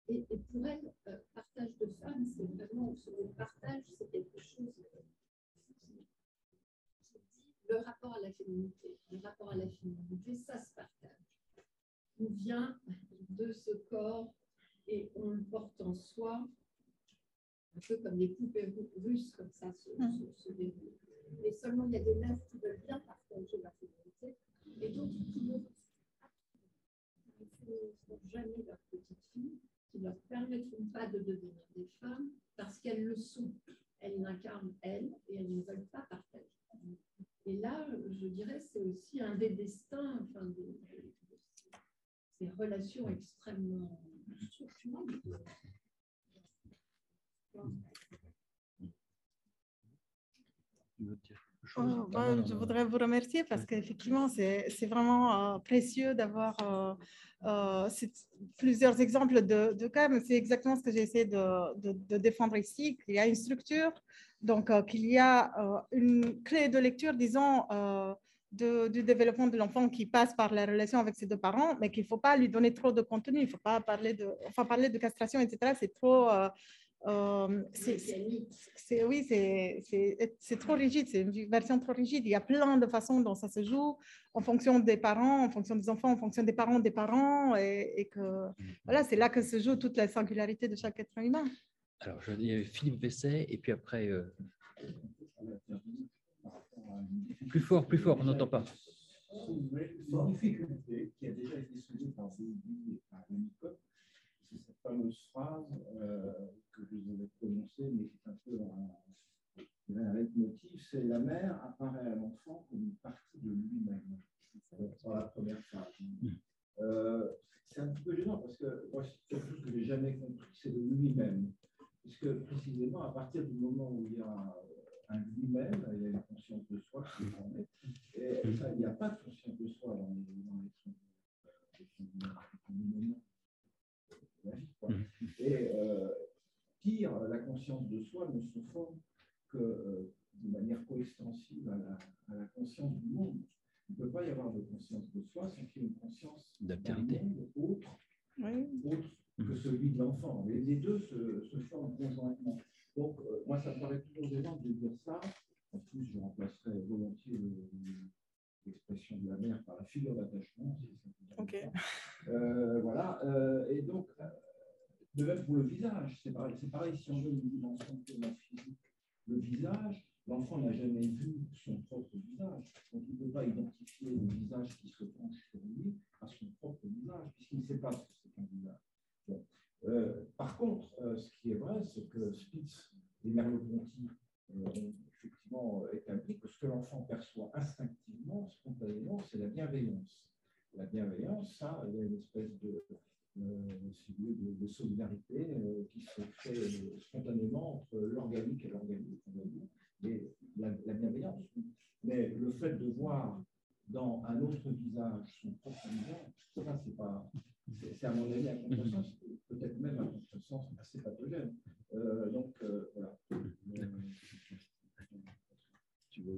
et, et pour elle, euh, partage de femmes, c'est vraiment ce mot partage, c'est quelque chose euh, qui, qui dit le rapport à la féminité. Le rapport à la féminité, ça se partage. On vient de ce corps et on le porte en soi, un peu comme les poupées ru- russes, comme ça se, se, se déroulent. Et seulement il y a des mères qui veulent bien partager la féminité et d'autres qui ne féminiseront jamais leur petite fille, qui ne leur permettront pas de devenir des femmes parce qu'elles le sont. Elles l'incarnent elles et elles ne veulent pas partager. Et là, je dirais, c'est aussi un des destins, enfin, de, de- de ces- ces relations extrêmement structurantes. Oh, bah, non, je voudrais vous remercier parce qu'effectivement, c'est vraiment euh, précieux d'avoir euh, euh, plusieurs exemples de, de cas, mais c'est exactement ce que j'ai essayé de, de- de défendre ici, qu'il y a une structure, donc euh, qu'il y a euh, une clé de lecture, disons, euh, de- du développement de l'enfant qui passe par la relation avec ses deux parents, mais qu'il ne faut pas lui donner trop de contenu, il ne faut pas parler de, enfin, parler de castration, etc., c'est trop... euh, euh, c'est, oui, c'est trop rigide, c'est une version trop rigide. Il y a plein de façons dont ça se joue en fonction des parents, en fonction des enfants, en fonction des parents des parents, et, que mm-hmm. voilà, c'est là que se joue toute la singularité de chaque être humain. Alors, je dis Philippe Vesset, et puis après. Euh, plus fort, plus fort, on n'entend pas. Une difficulté qui a déjà été soulevée par Zébi et par Nicole, c'est cette fameuse phrase euh, que je vous avais prononcée, mais qui est un peu un, un leitmotiv, c'est la mère apparaît à l'enfant comme une partie de lui-même la première phrase. Euh, c'est un petit peu gênant parce que moi, quelque chose que je n'ai jamais compris, c'est le lui-même. Puisque précisément, à partir du moment où il y a un lui-même, il y a une conscience de soi qui est formée. Et il n'y a pas de conscience de soi dans les, dans les, Et euh, pire, la conscience de soi ne se forme que euh, de manière coextensive à la, à la, conscience du monde. Il ne peut pas y avoir de conscience de soi sans qu'il y ait une conscience d'un monde autre, autre que celui de l'enfant. Les, deux se, se forment conjointement. Donc, euh, moi, ça me paraît toujours gênant de dire ça. En plus, je remplacerai volontiers l'expression de la mère par la figure d'attachement. ok. Euh, voilà. Euh, et donc, de même pour le visage, c'est pareil, pareil, si on veut une dimension purement physique. Le visage, l'enfant n'a jamais vu son propre visage. Donc, il ne peut pas identifier le visage qui se penche sur lui à son propre visage, puisqu'il ne sait pas ce que c'est qu'un visage. Euh, par contre, euh, ce qui est vrai, c'est que Spitz et Merleau-Ponty euh, ont effectivement établi que ce que l'enfant perçoit instinctivement, spontanément, c'est la bienveillance. La bienveillance, ça, il y a une espèce de, de, solidarité qui se fait spontanément entre l'organique et l'organique, mais la, la, bienveillance. Mais le fait de voir dans un autre visage son propre visage, ça, c'est pas. C'est à mon avis un contresens peut-être même un contresens assez pathogène. Euh, donc, euh, voilà.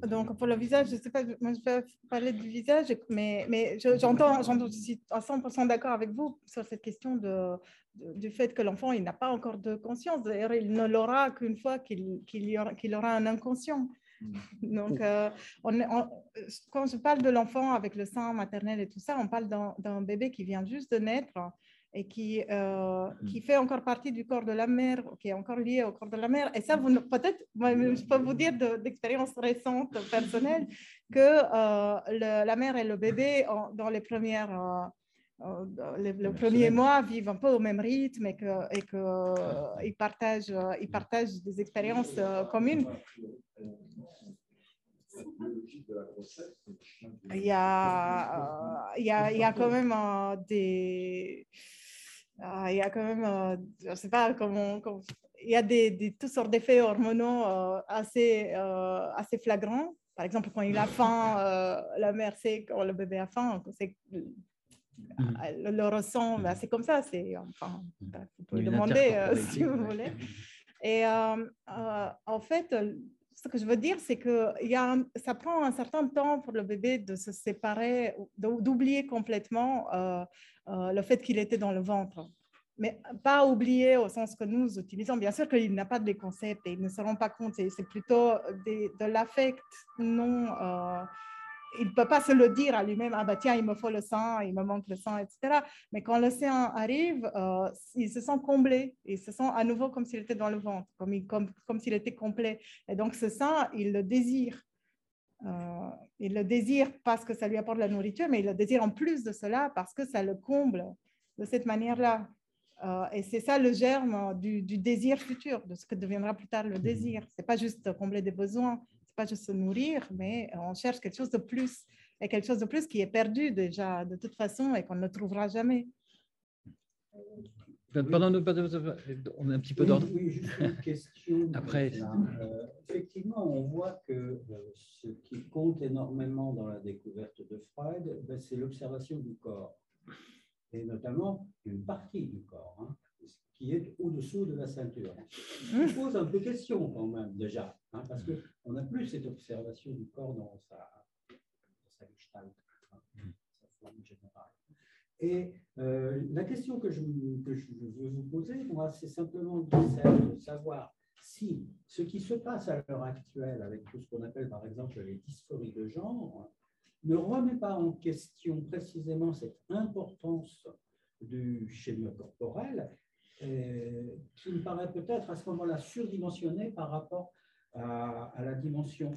Donc, pour le visage, je ne sais pas, moi je vais parler du visage, mais, mais j'entends, je suis à 100% d'accord avec vous sur cette question de, du fait que l'enfant, il n'a pas encore de conscience. D'ailleurs, il ne l'aura qu'une fois qu'il qu aura, aura, un inconscient. Mm. Donc, euh, on, quand je parle de l'enfant avec le sein maternel et tout ça, on parle d'un bébé qui vient juste de naître et qui, euh, mm. qui fait encore partie du corps de la mère, qui est encore lié au corps de la mère. Et ça, peut-être, je peux vous dire d'expérience récente, personnelle, que euh, la mère et le bébé, dans les premières... Euh, le, premier mois vivent un peu au même rythme et qu'ils et que, ils partagent, ils partagent des expériences communes. Il y a, il y a, il y a quand même des, il y a quand même, euh, je ne sais pas comment, il y a des, des, toutes sortes d'effets hormonaux euh, assez, euh, assez flagrants. Par exemple, quand il a faim, la mère sait quand le bébé a faim, c'est le, le, ressent, ben, c'est comme ça. C'est, enfin, ben, vous pouvez demander si vous voulez. Et en fait, ce que je veux dire, c'est que y a ça prend un certain temps pour le bébé de se séparer, d'oublier complètement euh, euh, le fait qu'il était dans le ventre. Mais pas oublier au sens que nous utilisons. Bien sûr qu'il n'a pas de concepts et ils ne se rendent pas compte. C'est plutôt de l'affect non, euh, il ne peut pas se le dire à lui-même, ah bah tiens, il me faut le sang, il me manque le sang, etc. Mais quand sang arrive, euh, il se sent comblé, il se sent à nouveau comme s'il était dans le ventre, comme, comme, comme s'il était complet. Et donc ce sang, il le désire. Euh, il le désire parce que ça lui apporte la nourriture, mais il le désire en plus de cela parce que ça le comble de cette manière-là. Euh, et c'est ça le germe du, du, désir futur, de ce que deviendra plus tard le désir. C'est pas juste combler des besoins, pas juste se nourrir, mais on cherche quelque chose de plus, et quelque chose de plus qui est perdu déjà de toute façon et qu'on ne trouvera jamais. Pardon, on a un petit peu d'ordre. Oui, juste une question. Après. Euh, effectivement, on voit que euh, ce qui compte énormément dans la découverte de Freud, ben, c'est l'observation du corps, et notamment une partie du corps. Hein qui est au-dessous de la ceinture. Je pose un peu question quand même déjà, hein, parce qu'on n'a plus cette observation du corps dans sa, sa gestalt, hein. Et euh, la question que je, que je, veux vous poser, moi, c'est simplement de savoir si ce qui se passe à l'heure actuelle avec tout ce qu'on appelle par exemple les dysphories de genre ne remet pas en question précisément cette importance du schéma corporel qui me paraît peut-être à ce moment-là surdimensionné par rapport à, la dimension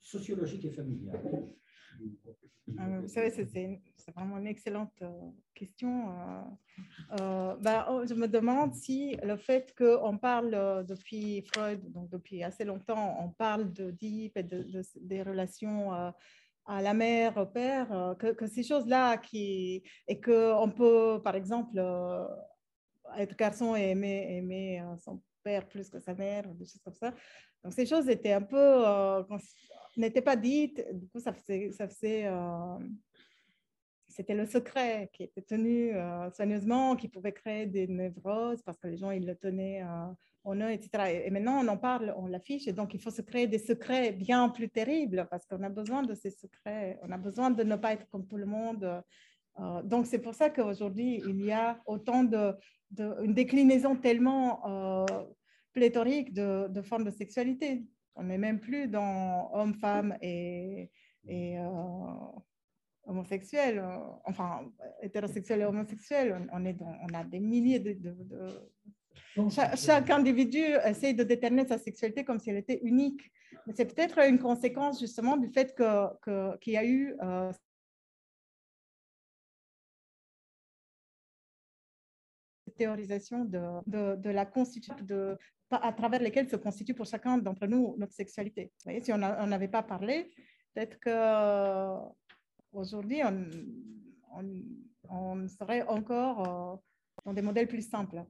sociologique et familiale. Euh, vous savez, c'est vraiment une excellente euh, question. Oh, je me demande si le fait qu'on parle depuis Freud, donc depuis assez longtemps, on parle de DIP et de, des relations à la mère, au père, que, ces choses-là, et qu'on peut, par exemple, être garçon et aimer, aimer son père plus que sa mère, des choses comme ça. Donc, ces choses étaient un peu, n'était pas dite. Du coup, ça faisait, ça faisait euh, c'était le secret qui était tenu euh, soigneusement, qui pouvait créer des névroses parce que les gens ils le tenaient euh, en eux, etc. Et, maintenant, on en parle, on l'affiche, et donc il faut se créer des secrets bien plus terribles parce qu'on a besoin de ces secrets. On a besoin de ne pas être comme tout le monde. donc c'est pour ça qu'aujourd'hui il y a autant de, de une déclinaison tellement pléthorique de, de formes de sexualité. On n'est même plus dans homme, femme et, et euh, homosexuel, euh, enfin hétérosexuel et homosexuel. On, est dans, on a des milliers de. chaque, individu essaie de déterminer sa sexualité comme si elle était unique. Mais c'est peut-être une conséquence justement du fait qu'il que, qu'il y a eu euh, théorisation de, de, de la constitution de, à travers lesquels se constitue pour chacun d'entre nous notre sexualité. Vous voyez, si on n'avait pas parlé, peut-être qu'aujourd'hui, on, on, on, serait encore euh, dans des modèles plus simples.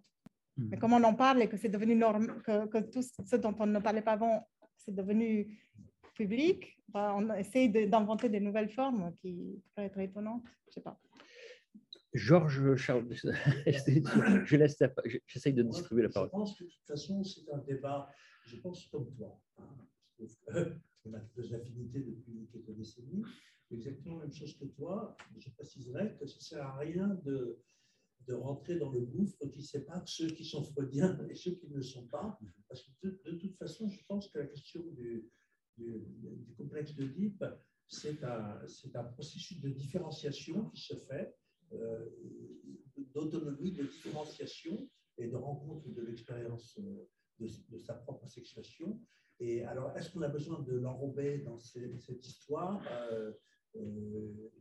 Hmm. Mais comme on en parle et que c'est devenu norme, que, que, tout ce dont on ne parlait pas avant, c'est devenu public, bah, on essaie d'inventer des nouvelles formes qui pourraient être étonnantes. Je sais pas. Georges Charles, je laisse, j'essaye de distribuer la parole. Je pense que de toute façon, c'est un débat, je pense comme toi. Hein, on a deux affinités depuis quelques décennies, exactement la même chose que toi. Je préciserai que ça ne sert à rien de, de rentrer dans le gouffre qui sépare ceux qui sont freudiens et ceux qui ne le sont pas. Parce que de, toute façon, je pense que la question du, du, du complexe de Deep, c'est un, un processus de différenciation qui se fait d'autonomie, de différenciation et de rencontre de l'expérience euh, de, sa propre sexuation. Et alors, est-ce qu'on a besoin de l'enrober dans cette histoire, euh,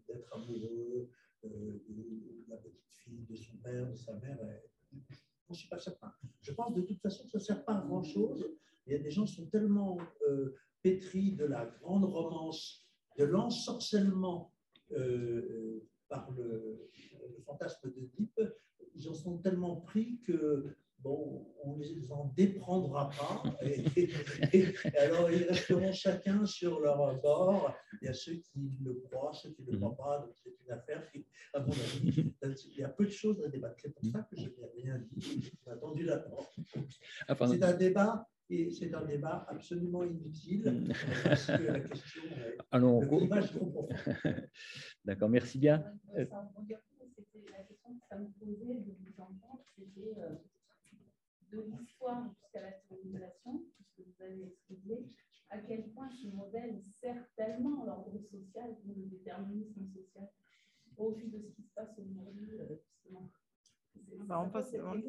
d'être amoureux de la petite fille, de son père, de sa mère Je ne suis pas certain. Je pense de toute façon que ça ne sert pas à grand-chose. Il y a des gens qui sont tellement pétris de la grande romance, de l'ensorcellement par le, fantasme de type, ils en sont tellement pris que bon, on ne les en déprendra pas. Et, alors, ils resteront chacun sur leur bord. Il y a ceux qui le croient, ceux qui ne le croient pas. Donc, c'est une affaire qui, à mon avis, il y a peu de choses à débattre. C'est pour ça que je n'ai rien dit. J'ai attendu la porte. C'est un débat et c'est un débat absolument inutile mm. parce que la question est Alors, le trop profond. D'accord, merci bien. Euh, c'était la question que ça me posait de vous entendre, c'était euh, de l'histoire jusqu'à la civilisation, puisque vous avez expliqué à quel point ce modèle sert tellement l'ordre social ou le déterminisme social au vu de ce qui se passe aujourd'hui, euh, justement. Bah, on passe, on...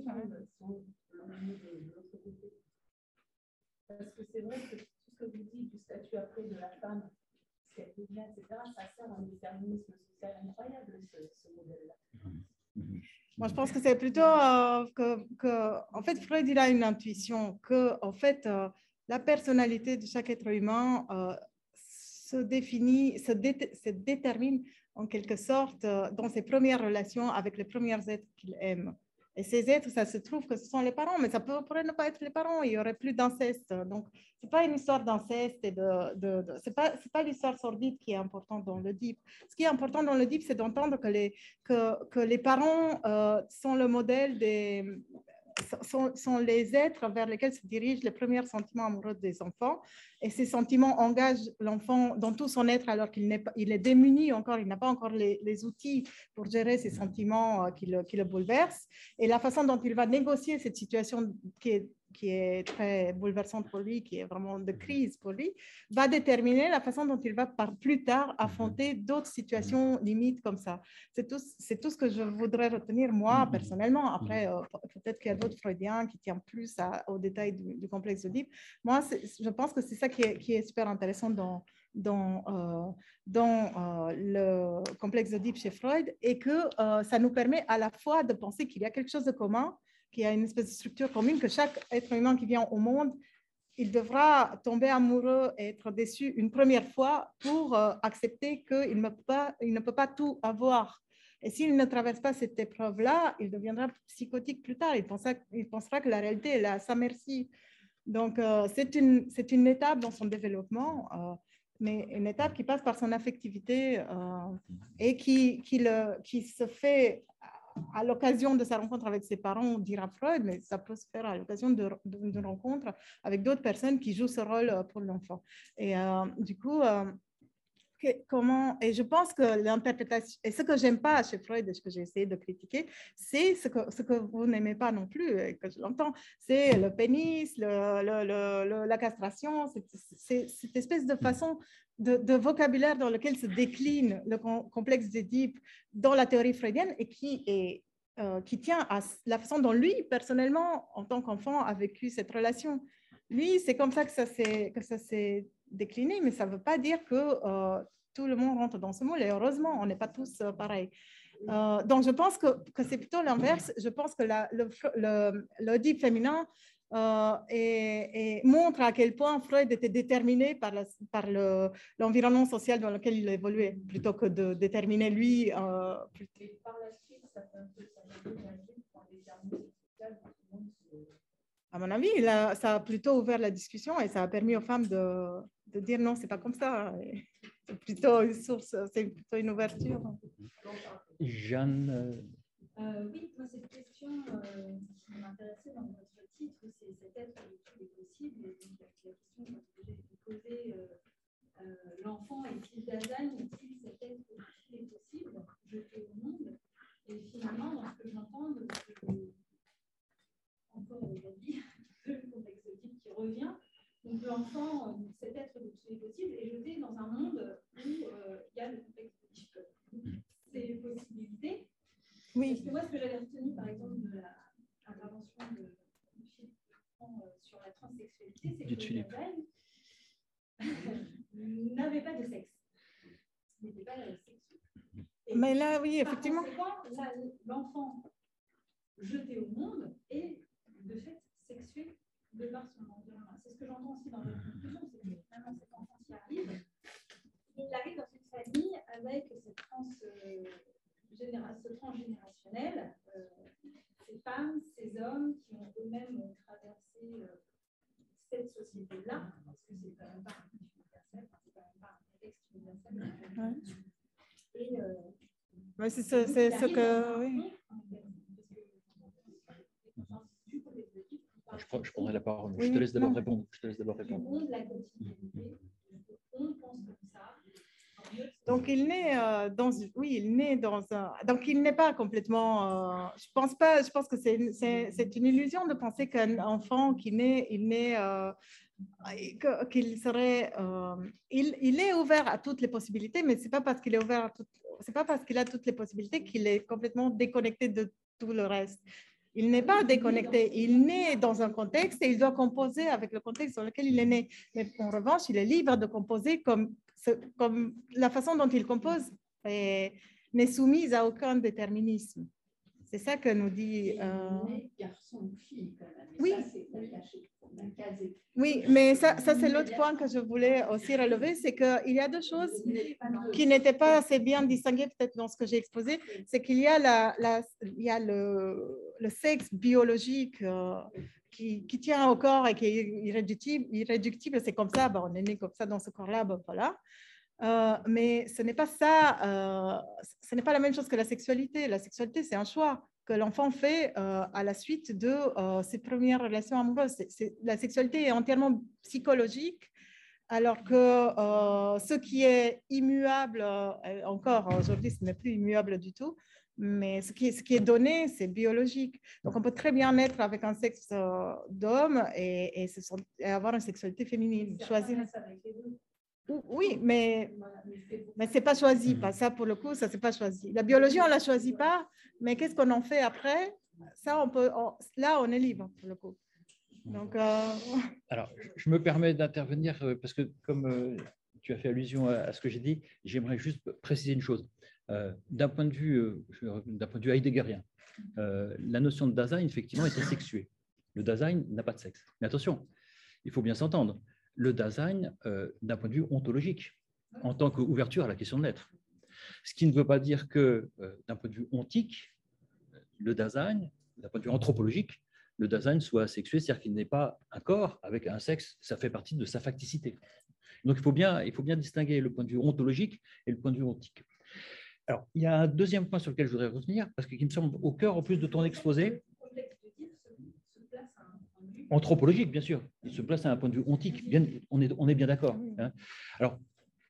Parce que c'est vrai que tout ce que vous dites du statut après de la femme, ce qu'elle devient, etc., ça sert à un déterminisme social incroyable, ce, modèle-là. Moi, je pense que c'est plutôt euh, que, que, en fait, Freud, il a une intuition que, en fait, euh, la personnalité de chaque être humain euh, se définit, se, se, détermine en quelque sorte dans ses premières relations avec les premiers êtres qu'il aime. Et ces êtres, ça se trouve que ce sont les parents, mais ça pourrait ne pas être les parents, il n'y aurait plus d'inceste. Donc, ce n'est pas une histoire d'inceste, et de, de, ce n'est pas, pas l'histoire sordide qui est importante dans le DIP. Ce qui est important dans le DIP, c'est d'entendre que les, que, que les parents euh, sont le modèle des... sont, les êtres vers lesquels se dirigent les premiers sentiments amoureux des enfants. Et ces sentiments engagent l'enfant dans tout son être alors qu'il est, il est démuni encore, il n'a pas encore les, outils pour gérer ces sentiments qui le, qui le bouleversent. Et la façon dont il va négocier cette situation qui est qui est très bouleversante pour lui, qui est vraiment de crise pour lui, va déterminer la façon dont il va par plus tard mhm. affronter d'autres situations mhm. limites comme ça. C'est tout, c'est tout ce que je voudrais retenir moi mhm. personnellement. Après, euh, peut-être qu'il y a d'autres Freudiens qui tiennent plus aux détails du, complexe d'Oedipe. Moi, je pense que c'est ça qui est, qui est, super intéressant dans, dans, euh, dans euh, le complexe d'Oedipe chez Freud et que ça nous permet à la fois de penser qu'il y a quelque chose de commun qu'il y a une espèce de structure commune, que chaque être humain qui vient au monde, il devra tomber amoureux et être déçu une première fois pour euh, accepter qu'il ne, peut pas, ne peut pas tout avoir. Et s'il ne traverse pas cette épreuve-là, il deviendra psychotique plus tard. Il pensera, il pensera que la réalité est à sa merci. Donc, euh, c'est une, une étape dans son développement, euh, mais une étape qui passe par son affectivité et qui, qui, le, qui se fait à l'occasion de sa rencontre avec ses parents, dira Freud, mais ça peut se faire à l'occasion d'une rencontre avec d'autres personnes qui jouent ce rôle euh, pour l'enfant. Et euh, du coup, euh, comment, et je pense que l'interprétation, et ce que j'aime pas chez Freud et ce que j'ai essayé de critiquer, c'est ce que, ce que vous n'aimez pas non plus, et que je l'entends, c'est le pénis, le, la castration, cette espèce de façon de, vocabulaire dans lequel se décline le complexe d'Édipe dans la théorie freudienne et qui, est, euh, qui tient à la façon dont lui, personnellement, en tant qu'enfant, a vécu cette relation. Lui, c'est comme ça que ça s'est décliné, mais ça ne veut pas dire que euh, tout le monde rentre dans ce moule. Et heureusement, on n'est pas tous euh, pareils. donc, je pense que, que c'est plutôt l'inverse. Je pense que la, le, féminin euh, et, montre à quel point Freud était déterminé par, par l'environnement social dans lequel il évoluait, plutôt que de déterminer lui. Euh, à mon avis, ça a plutôt ouvert la discussion et ça a permis aux femmes de, de dire non, c'est pas comme ça. C'est plutôt une source, c'est plutôt une ouverture. Jeanne. Euh, euh oui, moi, cette question euh, qui m'intéressait dans votre titre, c'est cet être de tous les possibles. Et donc, la question que j'ai posée, euh, euh, l'enfant est-il Dasein, est-il cet être de tous les possibles jeté au monde Et finalement, dans ce que j'entends, encore aujourd'hui, le contexte type qui revient, donc l'enfant, euh, cet être de tous les possibles, est jeté dans un monde où il y a le contexte type. Ces possibilités. Oui. Parce que moi, ce que j'avais retenu, par exemple, de l'intervention de euh, sur la transsexualité, c'est que Gabriel n'avait pas de sexe. N'était pas sexué. Mais là, oui, effectivement. L'enfant jeté au monde est de fait sexué de par son environnement. C'est ce que j'entends aussi dans la conclusion, c'est que finalement cet enfant qui arrive, il arrive dans une famille avec cette trans, euh, ce transgénérationnel, euh, ces femmes, ces hommes qui ont eux-mêmes traversé euh, cette société-là, parce que c'est quand même pas un universel, c'est quand même pas un contexte universel. Et euh, ouais, c'est ce, ce que. Oui. Je, je prendrai la parole. Oui, je te laisse d'abord répondre. Je te laisse d'abord répondre. On pense comme ça. Donc il naît euh, dans, oui, il naît dans un, donc il n'est pas complètement, euh, je pense pas, je pense que c'est une, c'est, une illusion de penser qu'un enfant qui naît, il naît, euh, qu'il serait, il, il, est ouvert à toutes les possibilités, mais c'est pas parce qu'il est ouvert à toutes, c'est pas parce qu'il a toutes les possibilités qu'il est complètement déconnecté de tout le reste. Il n'est pas déconnecté, il naît dans un contexte et il doit composer avec le contexte dans lequel il est né. Mais en revanche, il est libre de composer comme comme la façon dont il compose n'est soumise à aucun déterminisme. C'est ça que nous dit. Euh... Garçon fille, quand même. Oui. oui, mais ça, ça c'est l'autre point que je voulais aussi relever, c'est qu'il y a deux choses qui n'étaient pas assez bien distinguées peut-être dans ce que j'ai exposé. C'est qu'il y a, la, la, il y a le, le sexe biologique euh, qui, qui, tient au corps et qui est irréductible, irréductible c'est comme ça, on est né comme ça dans ce corps-là, voilà. Euh, mais ce n'est pas ça, euh, ce n'est pas la même chose que la sexualité. La sexualité, c'est un choix. que l'enfant fait euh, à la suite de ses premières relations amoureuses. la sexualité est entièrement psychologique, alors que ce qui est immuable, encore aujourd'hui, ce n'est plus immuable du tout, mais ce qui, ce qui est donné, c'est biologique. Donc, on peut très bien être avec un sexe d'homme et, et, avoir une sexualité féminine. Choisir. Oui, mais, mais ce n'est pas choisi. Pas ça, pour le coup, ça, c'est pas choisi. La biologie, on ne la choisit pas, mais qu'est-ce qu'on en fait après? Ça, on peut, là, on est libre, pour le coup. Donc, euh, Alors, je me permets d'intervenir euh, parce que, comme euh, tu as fait allusion à, ce que j'ai dit, j'aimerais juste préciser une chose. d'un point de vue, d'un point de vue heideggerien, la notion de Dasein, effectivement, est asexuée. Le Dasein n'a pas de sexe. Mais attention, il faut bien s'entendre le Dasein euh, d'un point de vue ontologique, en tant qu'ouverture à la question de l'être. Ce qui ne veut pas dire que, euh, d'un point de vue ontique, le Dasein, d'un point de vue anthropologique, le Dasein soit asexué, c'est-à-dire qu'il n'est pas un corps avec un sexe, ça fait partie de sa facticité. Donc il faut bien, il faut bien distinguer le point de vue ontologique et le point de vue ontique. Alors, il y a un deuxième point sur lequel je voudrais revenir, parce qu'il me semble au cœur, en plus de ton exposé, anthropologique, bien sûr. Il se place à un point de vue ontique. Bien, on, est, on est bien d'accord. Hein. Alors,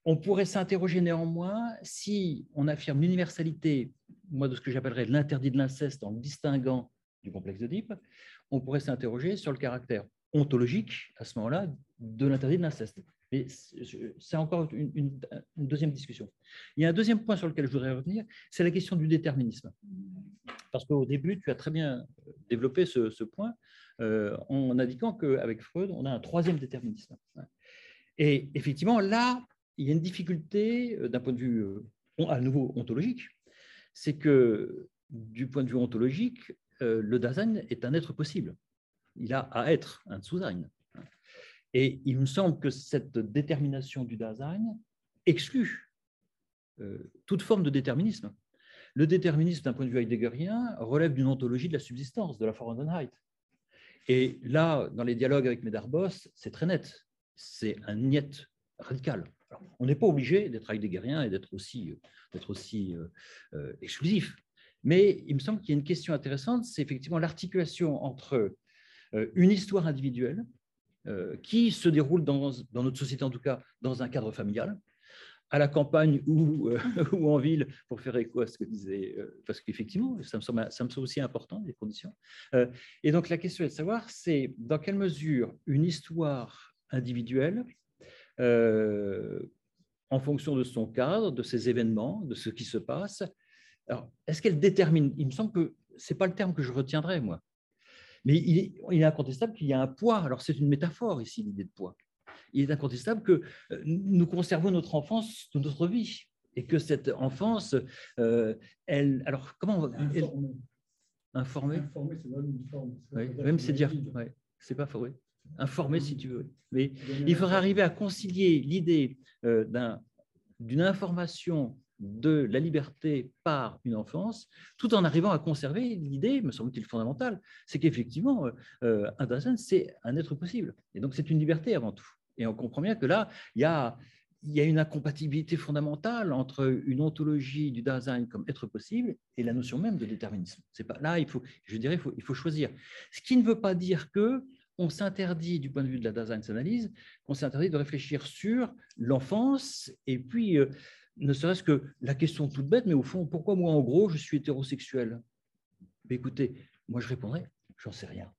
on pourrait s'interroger néanmoins si on affirme l'universalité, moi, de ce que j'appellerais l'interdit de l'inceste en le distinguant du complexe d'Oedipe, on pourrait s'interroger sur le caractère ontologique, à ce moment-là, de l'interdit de l'inceste. Mais c'est encore une, une, deuxième discussion. Il y a un deuxième point sur lequel je voudrais revenir, c'est la question du déterminisme. Parce qu'au début, tu as très bien développé ce, ce point. Euh, en indiquant qu'avec Freud, on a un troisième déterminisme. Et effectivement, là, il y a une difficulté euh, d'un point de vue euh, à nouveau ontologique, c'est que du point de vue ontologique, le Dasein est un être possible. Il a à être un Zusein. Et il me semble que cette détermination du Dasein exclut toute forme de déterminisme. Le déterminisme, d'un point de vue heideggerien, relève d'une ontologie de la subsistance, de la Vorhandenheit. Et là, dans les dialogues avec Medarbos, c'est très net. C'est un niet radical. on n'est pas obligé d'être heideggerien et d'être aussi, euh, d'être aussi euh, euh, exclusif. Mais il me semble qu'il y a une question intéressante, c'est effectivement l'articulation entre une histoire individuelle qui se déroule dans, notre société, en tout cas dans un cadre familial, à la campagne ou, euh, ou en ville, pour faire écho à ce que disait, euh, parce qu'effectivement, ça, ça me semble aussi important, les conditions. Euh, et donc la question est de savoir, c'est dans quelle mesure une histoire individuelle, en fonction de son cadre, de ses événements, de ce qui se passe, est-ce qu'elle détermine Il me semble que ce n'est pas le terme que je retiendrai, moi. Mais il il est incontestable qu'il y a un poids. Alors c'est une métaphore ici, l'idée de poids il est incontestable que euh, nous conservons notre enfance toute notre vie et que cette enfance, euh, elle, alors comment on va informer Informer, c'est même une forme. Oui, même c'est dire, ouais, c'est pas faux, Informer si tu veux. Mais il faudrait arriver à concilier l'idée euh, d'une information de la liberté par une enfance, tout en arrivant à conserver l'idée, me semble-t-il fondamentale, c'est qu'effectivement, un Dasein, c'est un être possible. Et donc, c'est une liberté avant tout. Et on comprend bien que là, il y a, une incompatibilité fondamentale entre une ontologie du Dasein comme être possible et la notion même de déterminisme. Là, je dirais, il faut, choisir. Ce qui ne veut pas dire que on s'interdit, du point de vue de la Dasein-analyse, qu'on s'interdit de réfléchir sur l'enfance et puis, euh, ne serait-ce que la question toute bête, mais au fond, pourquoi moi, en gros, je suis hétérosexuel? Écoutez, moi, je répondrais, j'en sais rien.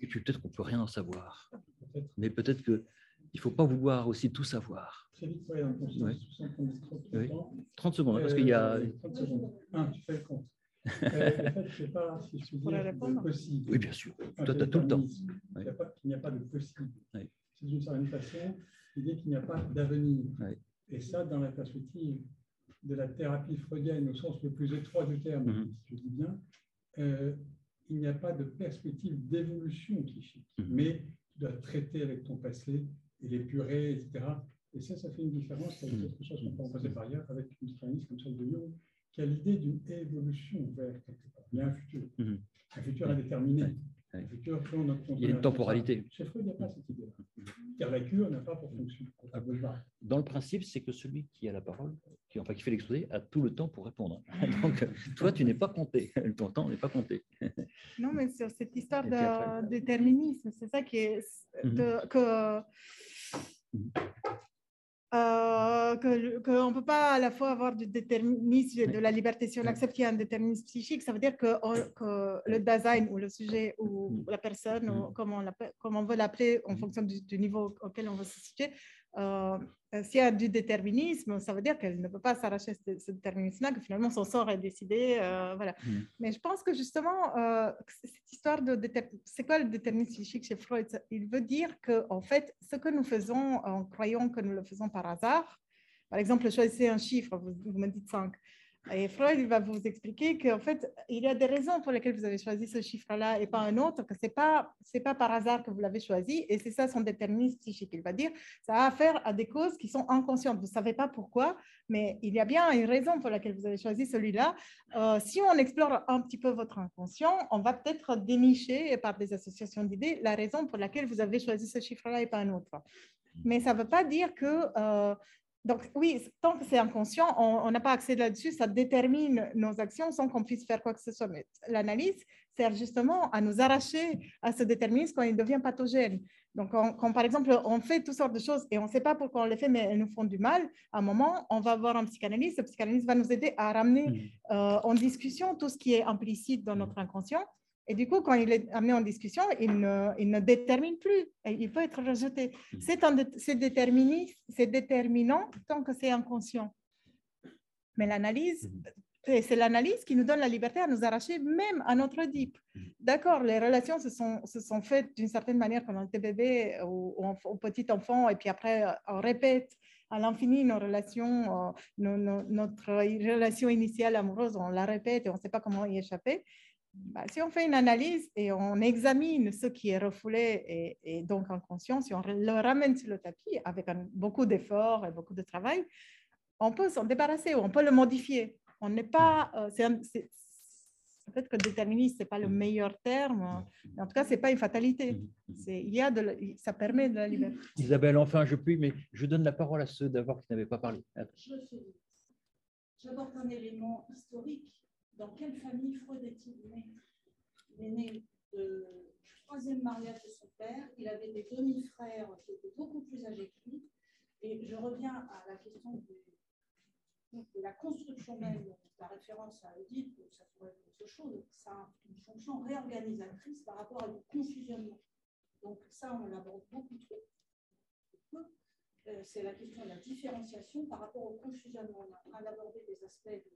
Et puis peut-être qu'on peut rien en savoir. Mais peut-être qu'il ne faut pas vouloir aussi tout savoir. Très vite, oui, 30 secondes, parce qu'il y a. 30 euh, secondes. Un, tu fais le compte. euh, en fait, je ne sais pas si je suis dire possible. Oui, bien sûr. Toi, tu as tout le temps. Il n'y a, pas de possible. C'est d'une certaine façon l'idée qu'il n'y a pas d'avenir. Et ça, dans la perspective de la thérapie freudienne, au sens le plus étroit du terme, mm-hmm. si je dis bien, euh, il n'y a pas de perspective d'évolution psychique, mhm. mais tu dois traiter avec ton passé et l'épurer, etc. Et ça, ça fait une différence avec quelque chose qu'on peut passer par ailleurs avec une stratégie comme celle de Jung, qui a l'idée d'une évolution vers quelque part. Il y a un futur, mhm. un futur indéterminé. Il y a une temporalité. Chez Freud, il n'y a pas cette idée-là. Car la cure n'a pas pour fonction. Dans le principe, c'est que celui qui a la parole, qui, enfin, qui fait l'exposé, a tout le temps pour répondre. Donc, toi, tu n'es pas compté. Ton temps n'est pas compté. Non, mais sur cette histoire de déterminisme, c'est ça qui est. Mhm. que, mhm. Euh, qu'on ne peut pas à la fois avoir du déterminisme de la liberté. Si on accepte qu'il y a un déterminisme psychique, ça veut dire que, que le design ou le sujet ou la personne, ou comme, on, comme on veut l'appeler en fonction du, du, niveau auquel on veut se situer, euh, euh, s'il y a du déterminisme, ça veut dire qu'elle ne peut pas s'arracher ce, ce déterminisme-là, que finalement son sort est décidé. Euh, voilà. Mm. Mais je pense que justement, cette histoire de c'est quoi le déterminisme psychique chez Freud? Il veut dire que en fait, ce que nous faisons en croyant que nous le faisons par hasard, par exemple, choisissez un chiffre, vous, vous me dites 5. Et Freud va vous expliquer qu'en fait, il y a des raisons pour lesquelles vous avez choisi ce chiffre-là et pas un autre, que ce n'est pas, par hasard que vous l'avez choisi, et c'est ça son déterminisme psychique. Il va dire ça a affaire à des causes qui sont inconscientes. Vous ne savez pas pourquoi, mais il y a bien une raison pour laquelle vous avez choisi celui-là. Euh, si on explore un petit peu votre inconscient, on va peut-être dénicher par des associations d'idées la raison pour laquelle vous avez choisi ce chiffre-là et pas un autre. Mais ça ne veut pas dire que euh, donc oui, tant que c'est inconscient, on n'a pas accès là-dessus, ça détermine nos actions sans qu'on puisse faire quoi que ce soit. Mais l'analyse sert justement à nous arracher à ce déterminisme quand il devient pathogène. Donc quand par exemple on fait toutes sortes de choses et on ne sait pas pourquoi on les fait, mais elles nous font du mal, à un moment, on va voir un psychanalyste. Le psychanalyste va nous aider à ramener mmh. euh, en discussion tout ce qui est implicite dans notre inconscient et du coup, quand il est amené en discussion, il ne, il ne détermine plus. Et il peut être rejeté. Hmm. C'est déterminant tant que c'est inconscient. Mais l'analyse, hmm. c'est l'analyse qui nous donne la liberté à nous arracher même à notre DIP. Hmm. D'accord, les relations se sont, se sont faites d'une certaine manière quand on était bébé ou, ou, petit enfant, et puis après, on répète à l'infini nos relations, euh, notre relation initiale amoureuse, on la répète et on ne sait pas comment y échapper. Bah, si on fait une analyse et on examine ce qui est refoulé et, donc en conscience, si on le ramène sur le tapis avec beaucoup d'efforts et beaucoup de travail, on peut s'en débarrasser ou on peut le modifier. On n'est pas, euh, peut-être que déterministe, ce n'est pas le meilleur terme, mais en tout cas, ce n'est pas une fatalité. Il y a de, ça permet de la liberté. Isabelle, enfin, je puis, mais je donne la parole à ceux d'abord qui n'avaient pas parlé. J'apporte un élément historique dans quelle famille Freud est-il né? Il est né du troisième mariage de son père. Il avait des demi-frères qui étaient beaucoup plus âgés que lui. Et je reviens à la question de la construction même, la référence à Oedipe, ça pourrait être autre chose, ça a une fonction réorganisatrice par rapport à du confusionnement. Donc ça, on l'aborde beaucoup trop. Euh, c'est la question de la différenciation par rapport au confusionnement. On a en train d'aborder des aspects de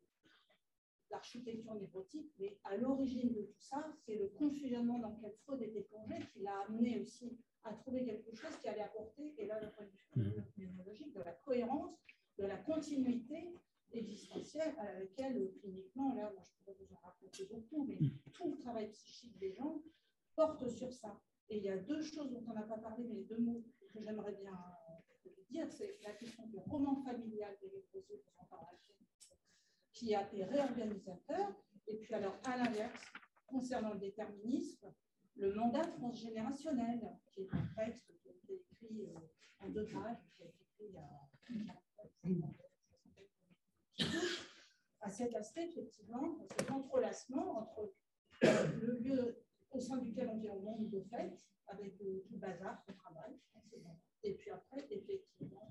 l'architecture névrotique, mais à l'origine de tout ça, c'est le confusionnement dans lequel Freud était plongé qui l'a amené aussi à trouver quelque chose qui allait apporter, et là, le point de vue mmh. de la cohérence, de la continuité existentielle à laquelle, cliniquement, là, moi, je pourrais vous en raconter beaucoup, mais mmh. tout le travail psychique des gens porte sur ça. Et il y a deux choses dont on n'a pas parlé, mais deux mots que j'aimerais bien dire, c'est la question du roman familial des Léprosés, vous en parlez qui a été réorganisateur. Et puis alors, à l'inverse, concernant le déterminisme, le mandat transgénérationnel, qui est un texte qui a été écrit euh, en deux pages, qui a été écrit il y a à cet aspect, effectivement, cet entrelacement entre euh, le lieu au sein duquel on vit au monde de fait, avec euh, tout le bazar, le travail, et puis après, effectivement,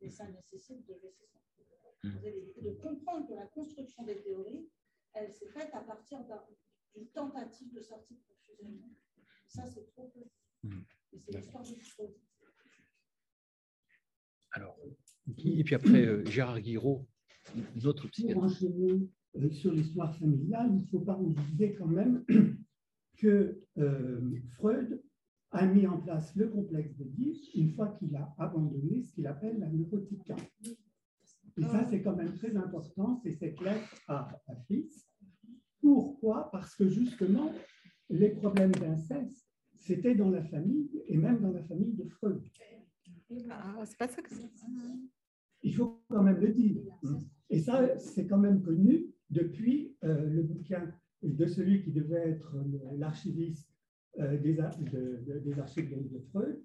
et ça nécessite de laisser son de comprendre que la construction des théories, elle s'est faite à partir d'une tentative de sortie de confusion. Ça, c'est trop peu. Hmm. Et c'est l'histoire du Freud. Alors, et puis après, euh, Gérard Guiraud, notre psychiatre. Euh, sur l'histoire familiale, il ne faut pas oublier quand même que euh, Freud a mis en place le complexe de une fois qu'il a abandonné ce qu'il appelle la neurotique. Et ça, c'est quand même très important, c'est cette lettre à, à fils. Pourquoi? Parce que justement, les problèmes d'inceste, c'était dans la famille, et même dans la famille de Freud. Ah, c'est pas ça que Il faut quand même le dire. Et ça, c'est quand même connu depuis euh, le bouquin de celui qui devait être l'archiviste des, des, archives de, Freud.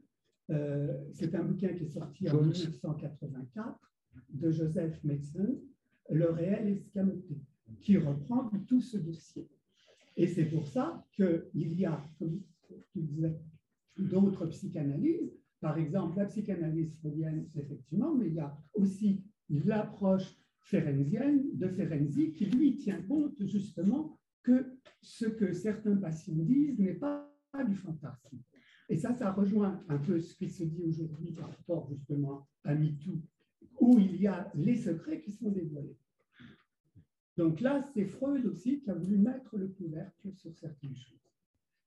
C'est un bouquin qui est sorti en 1984 de Joseph Metzen, Le réel escamoté, qui reprend tout ce dossier. Et c'est pour ça qu'il y a, comme tu disais, d'autres psychanalyses. Par exemple, la psychanalyse freudienne, effectivement, mais il y a aussi l'approche ferenzienne de Ferenczi qui, lui, tient compte justement que ce que certains patients disent n'est pas du fantasme. Et ça, ça rejoint un peu ce qui se dit aujourd'hui par rapport justement à MeToo, où il y a les secrets qui sont dévoilés. Donc là, c'est Freud aussi qui a voulu mettre le couvercle sur certaines choses.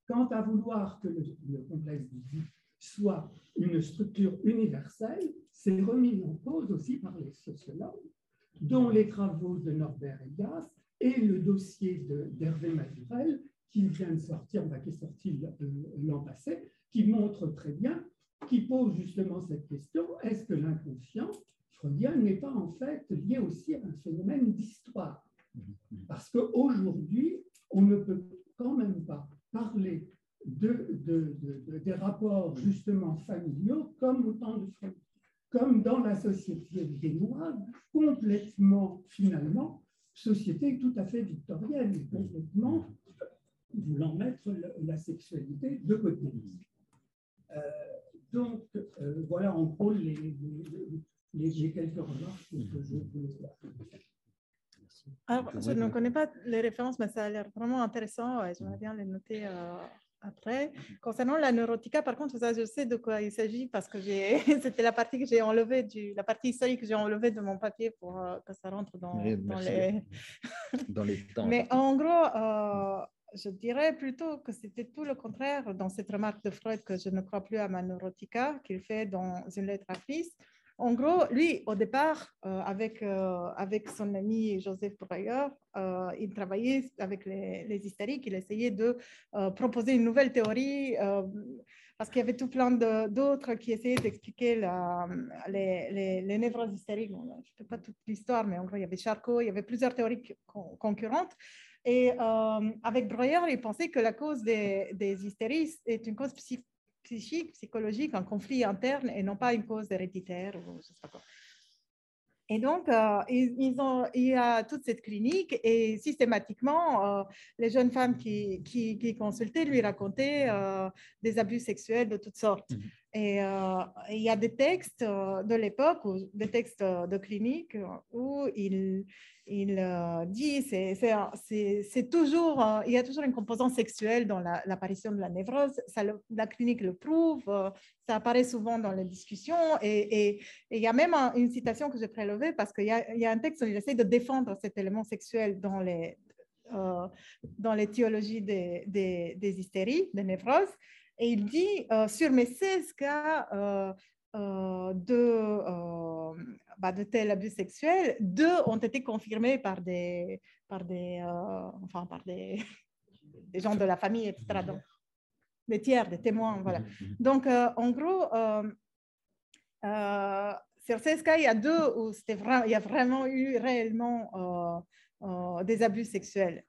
Quant à vouloir que le, complexe du soit une structure universelle, c'est remis en cause aussi par les sociologues, dont les travaux de Norbert Elias et le dossier d'Hervé Mazurel, qui vient de sortir, qui est sorti l'an passé, qui montre très bien, qui pose justement cette question, est-ce que l'inconscient freudien n'est pas en fait lié aussi à un phénomène d'histoire. Parce qu'aujourd'hui, on ne peut quand même pas parler de, des rapports justement familiaux comme au temps de Freud, comme dans la société génoise, complètement finalement, société tout à fait victorienne, complètement voulant mettre la sexualité de côté. Euh, donc, euh, voilà en gros les, les, quelques remarques que je. Alors, je ne connais pas les références, mais ça a l'air vraiment intéressant. Ouais, J'aimerais bien les noter euh, après. Concernant la neurotica, par contre, ça, je sais de quoi il s'agit parce que c'était la partie que j'ai enlevée, du, la partie historique que j'ai enlevée de mon papier pour euh, que ça rentre dans, dans les... dans les temps. Mais en gros, euh, je dirais plutôt que c'était tout le contraire dans cette remarque de Freud que je ne crois plus à ma neurotica qu'il fait dans une lettre à Fils en gros, lui, au départ, euh, avec, euh, avec son ami Joseph Breyer, euh, il travaillait avec les, les, hystériques, il essayait de proposer une nouvelle théorie, parce qu'il y avait tout plein d'autres qui essayaient d'expliquer les, les, névroses hystériques. je ne fais pas toute l'histoire, mais en gros, il y avait Charcot, il y avait plusieurs théories concurrentes. Et avec Breuer, il pensait que la cause des, des hystéries est une cause psychique, psychologique, un conflit interne et non pas une cause héréditaire ou je sais pas. Et donc, euh, ils, ont, il y a toute cette clinique et systématiquement, euh, les jeunes femmes qui, qui, qui, consultaient lui racontaient euh, des abus sexuels de toutes sortes. Mhm. Et il y a des textes de l'époque, des textes de clinique où il, il euh, dit c'est toujours, euh, il y a toujours une composante sexuelle dans l'apparition de la névrose. La clinique le prouve, euh, ça apparaît souvent dans les discussions. Et, il y a même une citation que j'ai prélevée parce qu'il y, y, a un texte où il essaie de défendre cet élément sexuel dans les, dans les théologies des, des, des, hystéries, des névroses. Et il dit, sur mes 16 cas, euh, de, euh, bah, de tels abus sexuels, deux ont été confirmés par des, par des, euh, enfin, par des, des, gens de la famille, etc. Donc, des tiers, des témoins, voilà. Donc, en gros, sur ces cas, il y a deux où vrai, il y a vraiment eu réellement des abus sexuels.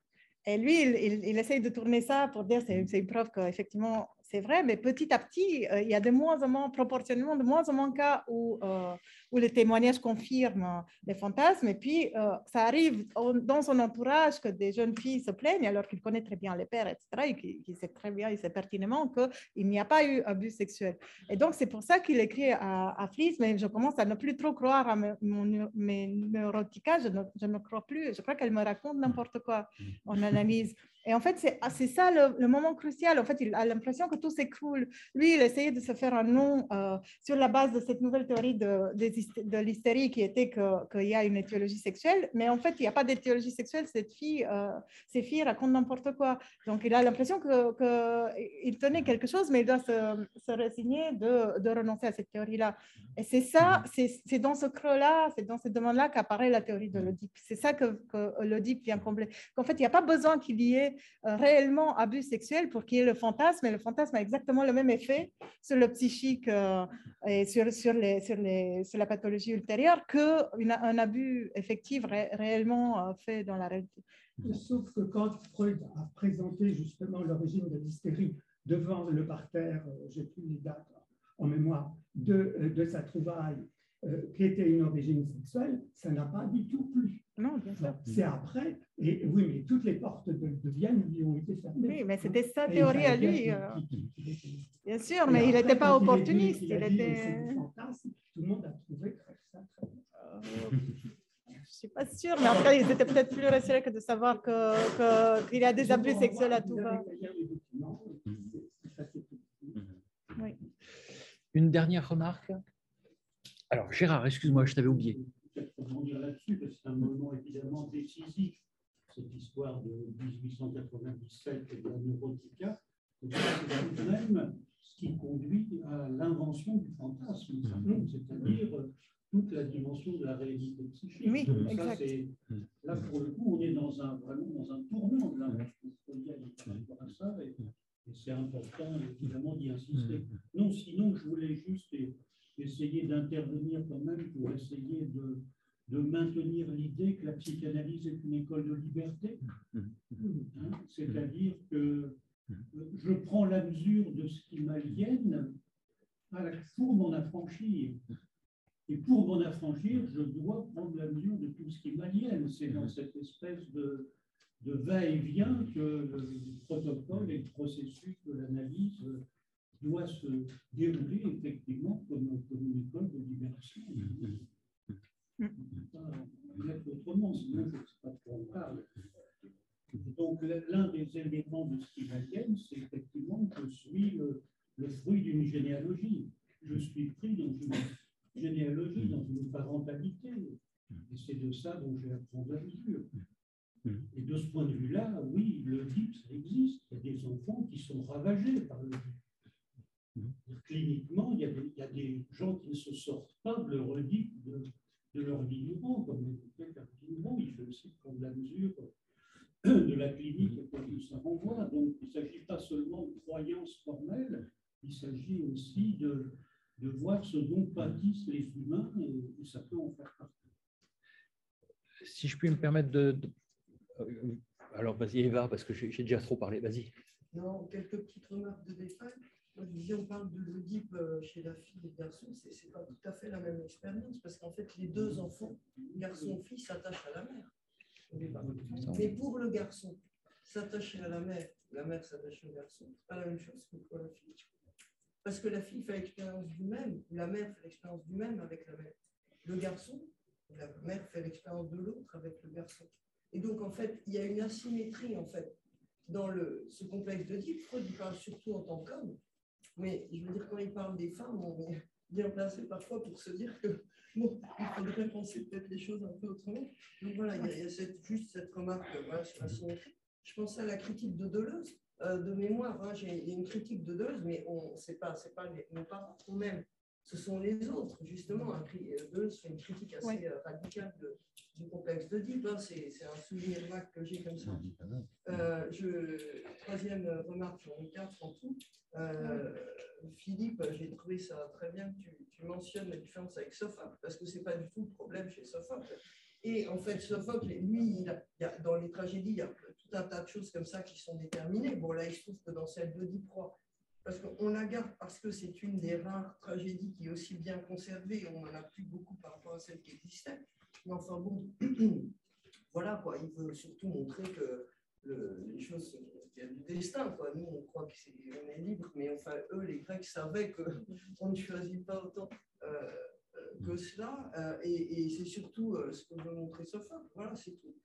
Et lui, il, il, il, essaye de tourner ça pour dire c'est une preuve qu'effectivement, c'est vrai, mais petit à petit, euh, il y a de moins en moins, proportionnellement, de moins en moins cas où, euh, où les témoignages confirment les fantasmes. Et puis, euh, ça arrive dans son entourage que des jeunes filles se plaignent alors qu'il connaît très bien les pères, etc., et qu'il sait très bien, il sait pertinemment qu'il n'y a pas eu abus sexuel. Et donc, c'est pour ça qu'il écrit à, à Fries, mais je commence à ne plus trop croire à mon, mes neurotica, je ne, je ne crois plus. Je crois qu'elle me raconte n'importe quoi en analyse. Et en fait, c'est ah, ça le, moment crucial. En fait, il a l'impression que tout s'écroule. Lui, il essayait de se faire un nom euh, sur la base de cette nouvelle théorie de, de, l'hystérie qui était qu'il y a une étiologie sexuelle. Mais en fait, il n'y a pas d'étiologie sexuelle. Cette fille, euh, ces filles racontent n'importe quoi. Donc, il a l'impression qu'il que tenait quelque chose, mais il doit se, se résigner de, de, renoncer à cette théorie-là. Et c'est ça, c'est dans ce creux-là, c'est dans cette demande-là qu'apparaît la théorie de l'Oedipe. C'est ça que, que l'Oedipe vient combler. En fait, il n'y a pas besoin qu'il y ait euh, réellement abus sexuel pour qu'il y ait le fantasme. Et le fantasme a exactement le même effet sur le psychique euh, et sur, sur, les, sur, les, pathologie ultérieure qu'un abus effectif réellement euh, fait dans la réalité. Sauf que quand Freud a présenté justement l'origine de l'hystérie devant le parterre, euh, j'ai plus les dates en mémoire, de, euh, de sa trouvaille, euh, qui était une origine sexuelle, ça n'a pas du tout plu. Non, bien sûr. C'est après, et oui, mais toutes les portes de, de Vienne lui ont été fermées. Oui, mais c'était sa théorie à lui. Euh, Bien sûr, mais il n'était pas opportuniste. il était. fantasme, tout le monde a trouvé ça très bien. Je ne suis pas sûre, mais en tout cas, ils étaient peut-être plus rassurés que de savoir qu'il y a des abus sexuels à tout va. Oui. Une dernière remarque Alors, Gérard, excuse-moi, je t'avais oublié. peut-être rebondir là-dessus, parce que c'est un moment évidemment décisif, cette histoire de 1897 et de la neurotica. C'est tout de même ce qui conduit à l'invention du fantasme, c'est-à-dire euh, toute la dimension de la réalité psychique. Oui, Donc, exact. Là, pour le coup, on est dans un, vraiment dans un tournant de l'invention à ça, et, et c'est important évidemment d'y insister. Non, sinon, je voulais juste essayer d'intervenir quand même pour essayer de, de maintenir l'idée que la psychanalyse est une école de liberté. Hein, C'est-à-dire que euh, je prends la mesure de ce qui m'aliène pour m'en affranchir. Et pour m'en affranchir, je dois prendre la mesure de tout ce qui m'aliène. C'est dans cette espèce de, de va-et-vient que le protocole et le processus de l'analyse doit se dérouler effectivement comme, comme une école de libération. On ne peut pas autrement, sinon je ne sais pas de quoi on parle. Donc l'un des éléments de ce qui m'aliène, c'est effectivement que je suis le, le fruit d'une généalogie. Je suis pris dans une généalogie, dans une parentalité. Et c'est de ça dont j'ai à prendre la mesure. Et de ce point de vue-là, oui, le DIP, ça existe. Il y a des enfants qui sont ravagés par le DIP. Cliniquement, il y, a des, il y a des gens qui ne se sortent pas de leur DIP de, de leur vie durant, comme l'évoquait Carpino. Il fait aussi prendre la mesure de la clinique et que ça renvoie. Donc, il ne s'agit pas seulement de croyances formelles, il s'agit aussi de, de voir ce dont pâtissent les humains et, et ça peut en faire partie. Si je puis me permettre de. de- euh, Alors, vas-y, Eva, parce que j'ai j'ai déjà trop parlé. Vas-y. Non, quelques petites remarques de détail. Moi, je on parle de l'Oedipe euh, chez la fille et le garçon, c'est pas tout à fait la même expérience, parce qu'en fait, les deux enfants, garçon-fille, s'attachent à la mère. Mais pour le garçon, s'attacher à la mère, la mère s'attache au garçon, c'est pas la même chose que pour la fille. Parce que la fille fait l'expérience du même, ou la mère fait l'expérience du même avec la mère. Le garçon, la mère fait l'expérience de l'autre avec le garçon. Et donc, en fait, il y a une asymétrie, en fait, dans le, ce complexe de. Freud parle surtout en tant qu'homme, mais je veux dire, quand il parle des femmes, on est bien placé parfois pour se dire que, bon, il faudrait penser peut-être les choses un peu autrement. Donc voilà, il y a, il y a cette, juste cette remarque euh, voilà, sur la symétrie. Je pensais à la critique de Deleuze, euh, de mémoire. hein, J'ai il y a une critique de Deleuze, mais on c'est pas, pas les, nos parents aime, ce sont les autres, justement. Un cri- euh, fait une critique assez Ouais. euh, radicale de- du complexe de Deep. hein, C'est c'est un souvenir vague que j'ai comme ça. Euh, je, troisième remarque, ai quatre en tout. Euh, Philippe, j'ai trouvé ça très bien que tu, tu mentionnes la différence avec Sophocle, parce que ce n'est pas du tout le problème chez Sophocle. Et en fait, Sophocle, lui, il a- il y a- dans les tragédies, il y a tout un tas de choses comme ça qui sont déterminées. Bon, là, il se trouve que dans celle d'Oedipe Roi, parce qu'on la garde parce que c'est une des rares tragédies qui est aussi bien conservée, on n'en a plus beaucoup par rapport à celle qui existait. Mais enfin bon, voilà quoi, il veut surtout montrer que le- les choses, il y a du destin. Quoi. Nous, on croit qu'on est, libre, mais enfin, eux, les Grecs savaient qu'on ne choisit pas autant euh, euh, que cela. euh, et c'est surtout ce que veut montrer Sophocle. Voilà, c'est tout.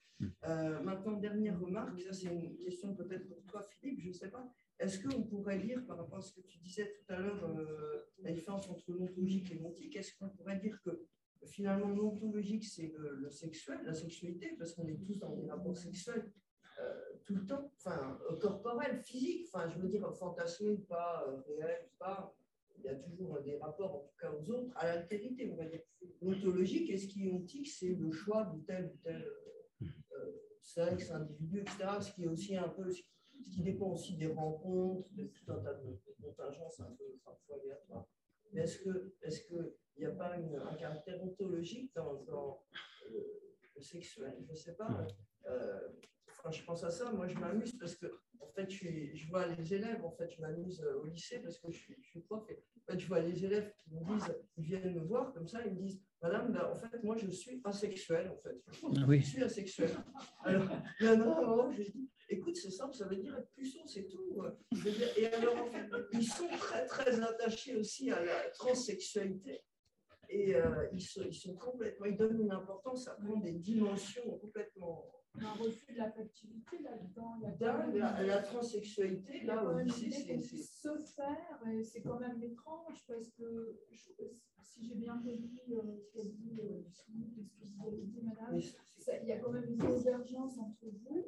Maintenant, dernière remarque, ça c'est une question peut-être pour toi, Philippe, je ne sais pas. Est-ce qu'on pourrait dire, par rapport à ce que tu disais tout à l'heure, euh, la différence entre l'ontologique et l'ontique, est-ce qu'on pourrait dire que finalement l'ontologique c'est le, sexuel, la sexualité, parce qu'on est tous dans des rapports sexuels euh, tout le temps, enfin euh, corporel, physique, enfin je veux dire fantasmé ou pas, réel ou pas, il y a toujours des rapports en tout cas aux autres, à l'altérité, on va dire. L'ontologique et ce qui est ontique, c'est le choix de tel ou tel sexe, individu, etc. Ce qui est aussi un peu, ce qui, qui dépend aussi des rencontres, de tout un tas de, contingences un peu parfois aléatoires. Mais est-ce que, est-ce que il n'y a pas un caractère ontologique dans, dans le, sexuel? Je ne sais pas. Euh, je pense à ça, moi, je m'amuse parce que, en fait, je, vois les élèves, en fait, je m'amuse euh, au lycée parce que je suis, prof. Et, je vois les élèves qui viennent me voir comme ça, ils disent, Madame, ben, en fait, moi, je suis asexuel, en fait. oui. Je suis asexuel. Alors, non, non, non, je dis, écoute, c'est simple, ça veut dire être puceau, c'est tout. Je veux dire, et alors, en fait, ils sont très, très attachés aussi à la transsexualité. Et euh, ils, sont, ils sont complètement, ils donnent une importance, ça prend des dimensions complètement un refus de l'affectivité là-dedans. Dans la, la transsexualité, là, quand au même lycée, l'idée c'est- faire, et c'est quand même étrange parce que je- si j'ai bien compris euh, ce qu'a dit euh, dit, madame, ça- il y a quand même une convergence entre vous,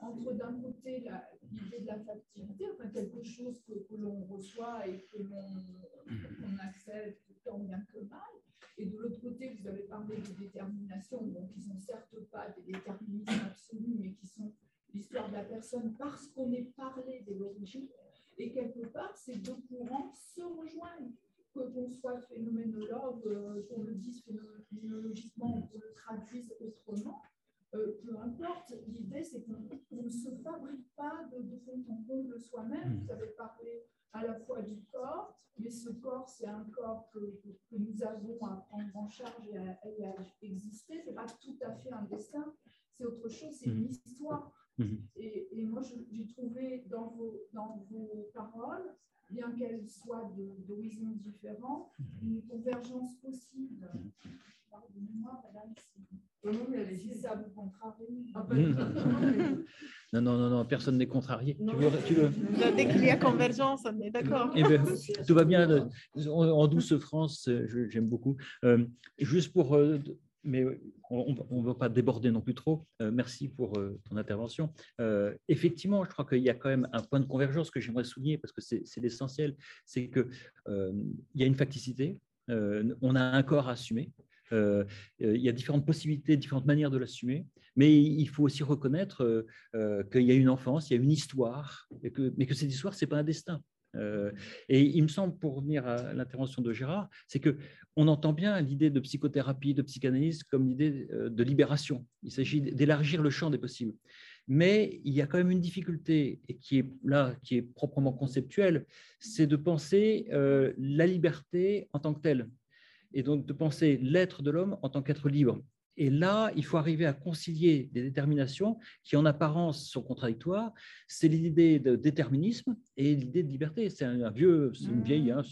entre d'un côté la- l'idée de l'affectivité, enfin quelque chose que, que l'on reçoit et que l'on accepte tant bien que mal, et de l'autre côté, vous avez parlé de détermination, donc qui ne sont certes pas des déterminismes absolus, mais qui sont l'histoire de la personne parce qu'on est parlé de l'origine. Et quelque part, ces deux courants se rejoignent. Que qu'on soit phénoménologue, euh, qu'on le dise phénoménologiquement ou qu'on le traduise autrement, euh, peu importe. L'idée, c'est qu'on on ne se fabrique fond en comble soi-même. Vous avez parlé à la fois du corps, mais ce corps, c'est un corps que, nous avons à prendre en charge et à, et à exister. Ce n'est pas tout à fait un destin, c'est autre chose, c'est une histoire. Mhm. Et, et moi, j'ai trouvé dans vos, dans vos paroles, bien qu'elles soient de- d'horizons différents, une convergence possible. Pardonnez-moi, madame, si, ça vous contrarie. Ah. Non, Non, non, personne n'est contrarié. Tu veux, tu veux- Dès qu'il y a convergence, on est d'accord. Eh ben, tout va bien. euh, En, douce France, euh, j'aime beaucoup. Euh, juste pour, euh, mais on ne va pas déborder non plus trop. Euh, merci pour euh, ton intervention. Euh, effectivement, je crois qu'il y a quand même un point de convergence que j'aimerais souligner parce que c'est l'essentiel. C'est que euh, il y a une facticité. on a un corps à assumer. il y a différentes possibilités, différentes manières de l'assumer, mais il faut aussi reconnaître euh, euh, qu'il y a une enfance, il y a une histoire, mais que cette histoire, ce n'est pas un destin. Euh, et il me semble, pour revenir à l'intervention de Gérard, c'est que on entend bien l'idée de psychothérapie, de psychanalyse comme l'idée de libération. Il s'agit d'élargir le champ des possibles. Mais il y a quand même une difficulté et qui est là, qui est proprement conceptuelle, c'est de penser la liberté en tant que telle, et donc de penser l'être de l'homme en tant qu'être libre. Et là, il faut arriver à concilier des déterminations qui, en apparence, sont contradictoires. C'est l'idée de déterminisme et l'idée de liberté. C'est un, vieux, c'est une vieille, hein,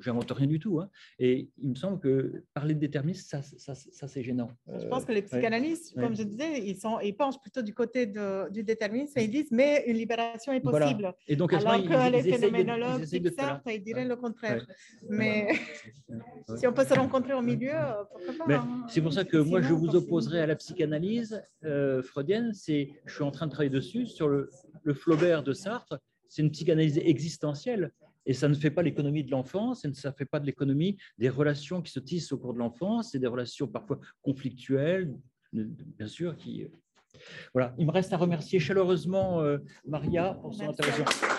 j'invente rien du tout. hein. Et il me semble que parler de déterminisme, ça, ça, ça, c'est gênant. Je Euh, pense que les psychanalystes, ouais. comme je disais, ils, sont, ils penchent plutôt du côté de- du déterminisme et ils disent mais une libération est Voilà. possible. Et donc, Alors que ils- les de- ils phénoménologues ils diraient Ouais. le contraire. Mais si on peut se rencontrer au milieu, euh, pourquoi pas hein. c'est pour ça que moi, je Sinon, vous opposerai à la psychanalyse euh, freudienne. C'est, je suis en train de travailler dessus sur le, le Flaubert de Sartre. C'est une psychanalyse existentielle. Et ça ne fait pas l'économie de l'enfance, et ça ne fait pas de l'économie des relations qui se tissent au cours de l'enfance, et des relations parfois conflictuelles, bien sûr. Qui, voilà. Il me reste à remercier chaleureusement euh, Maria pour son intervention.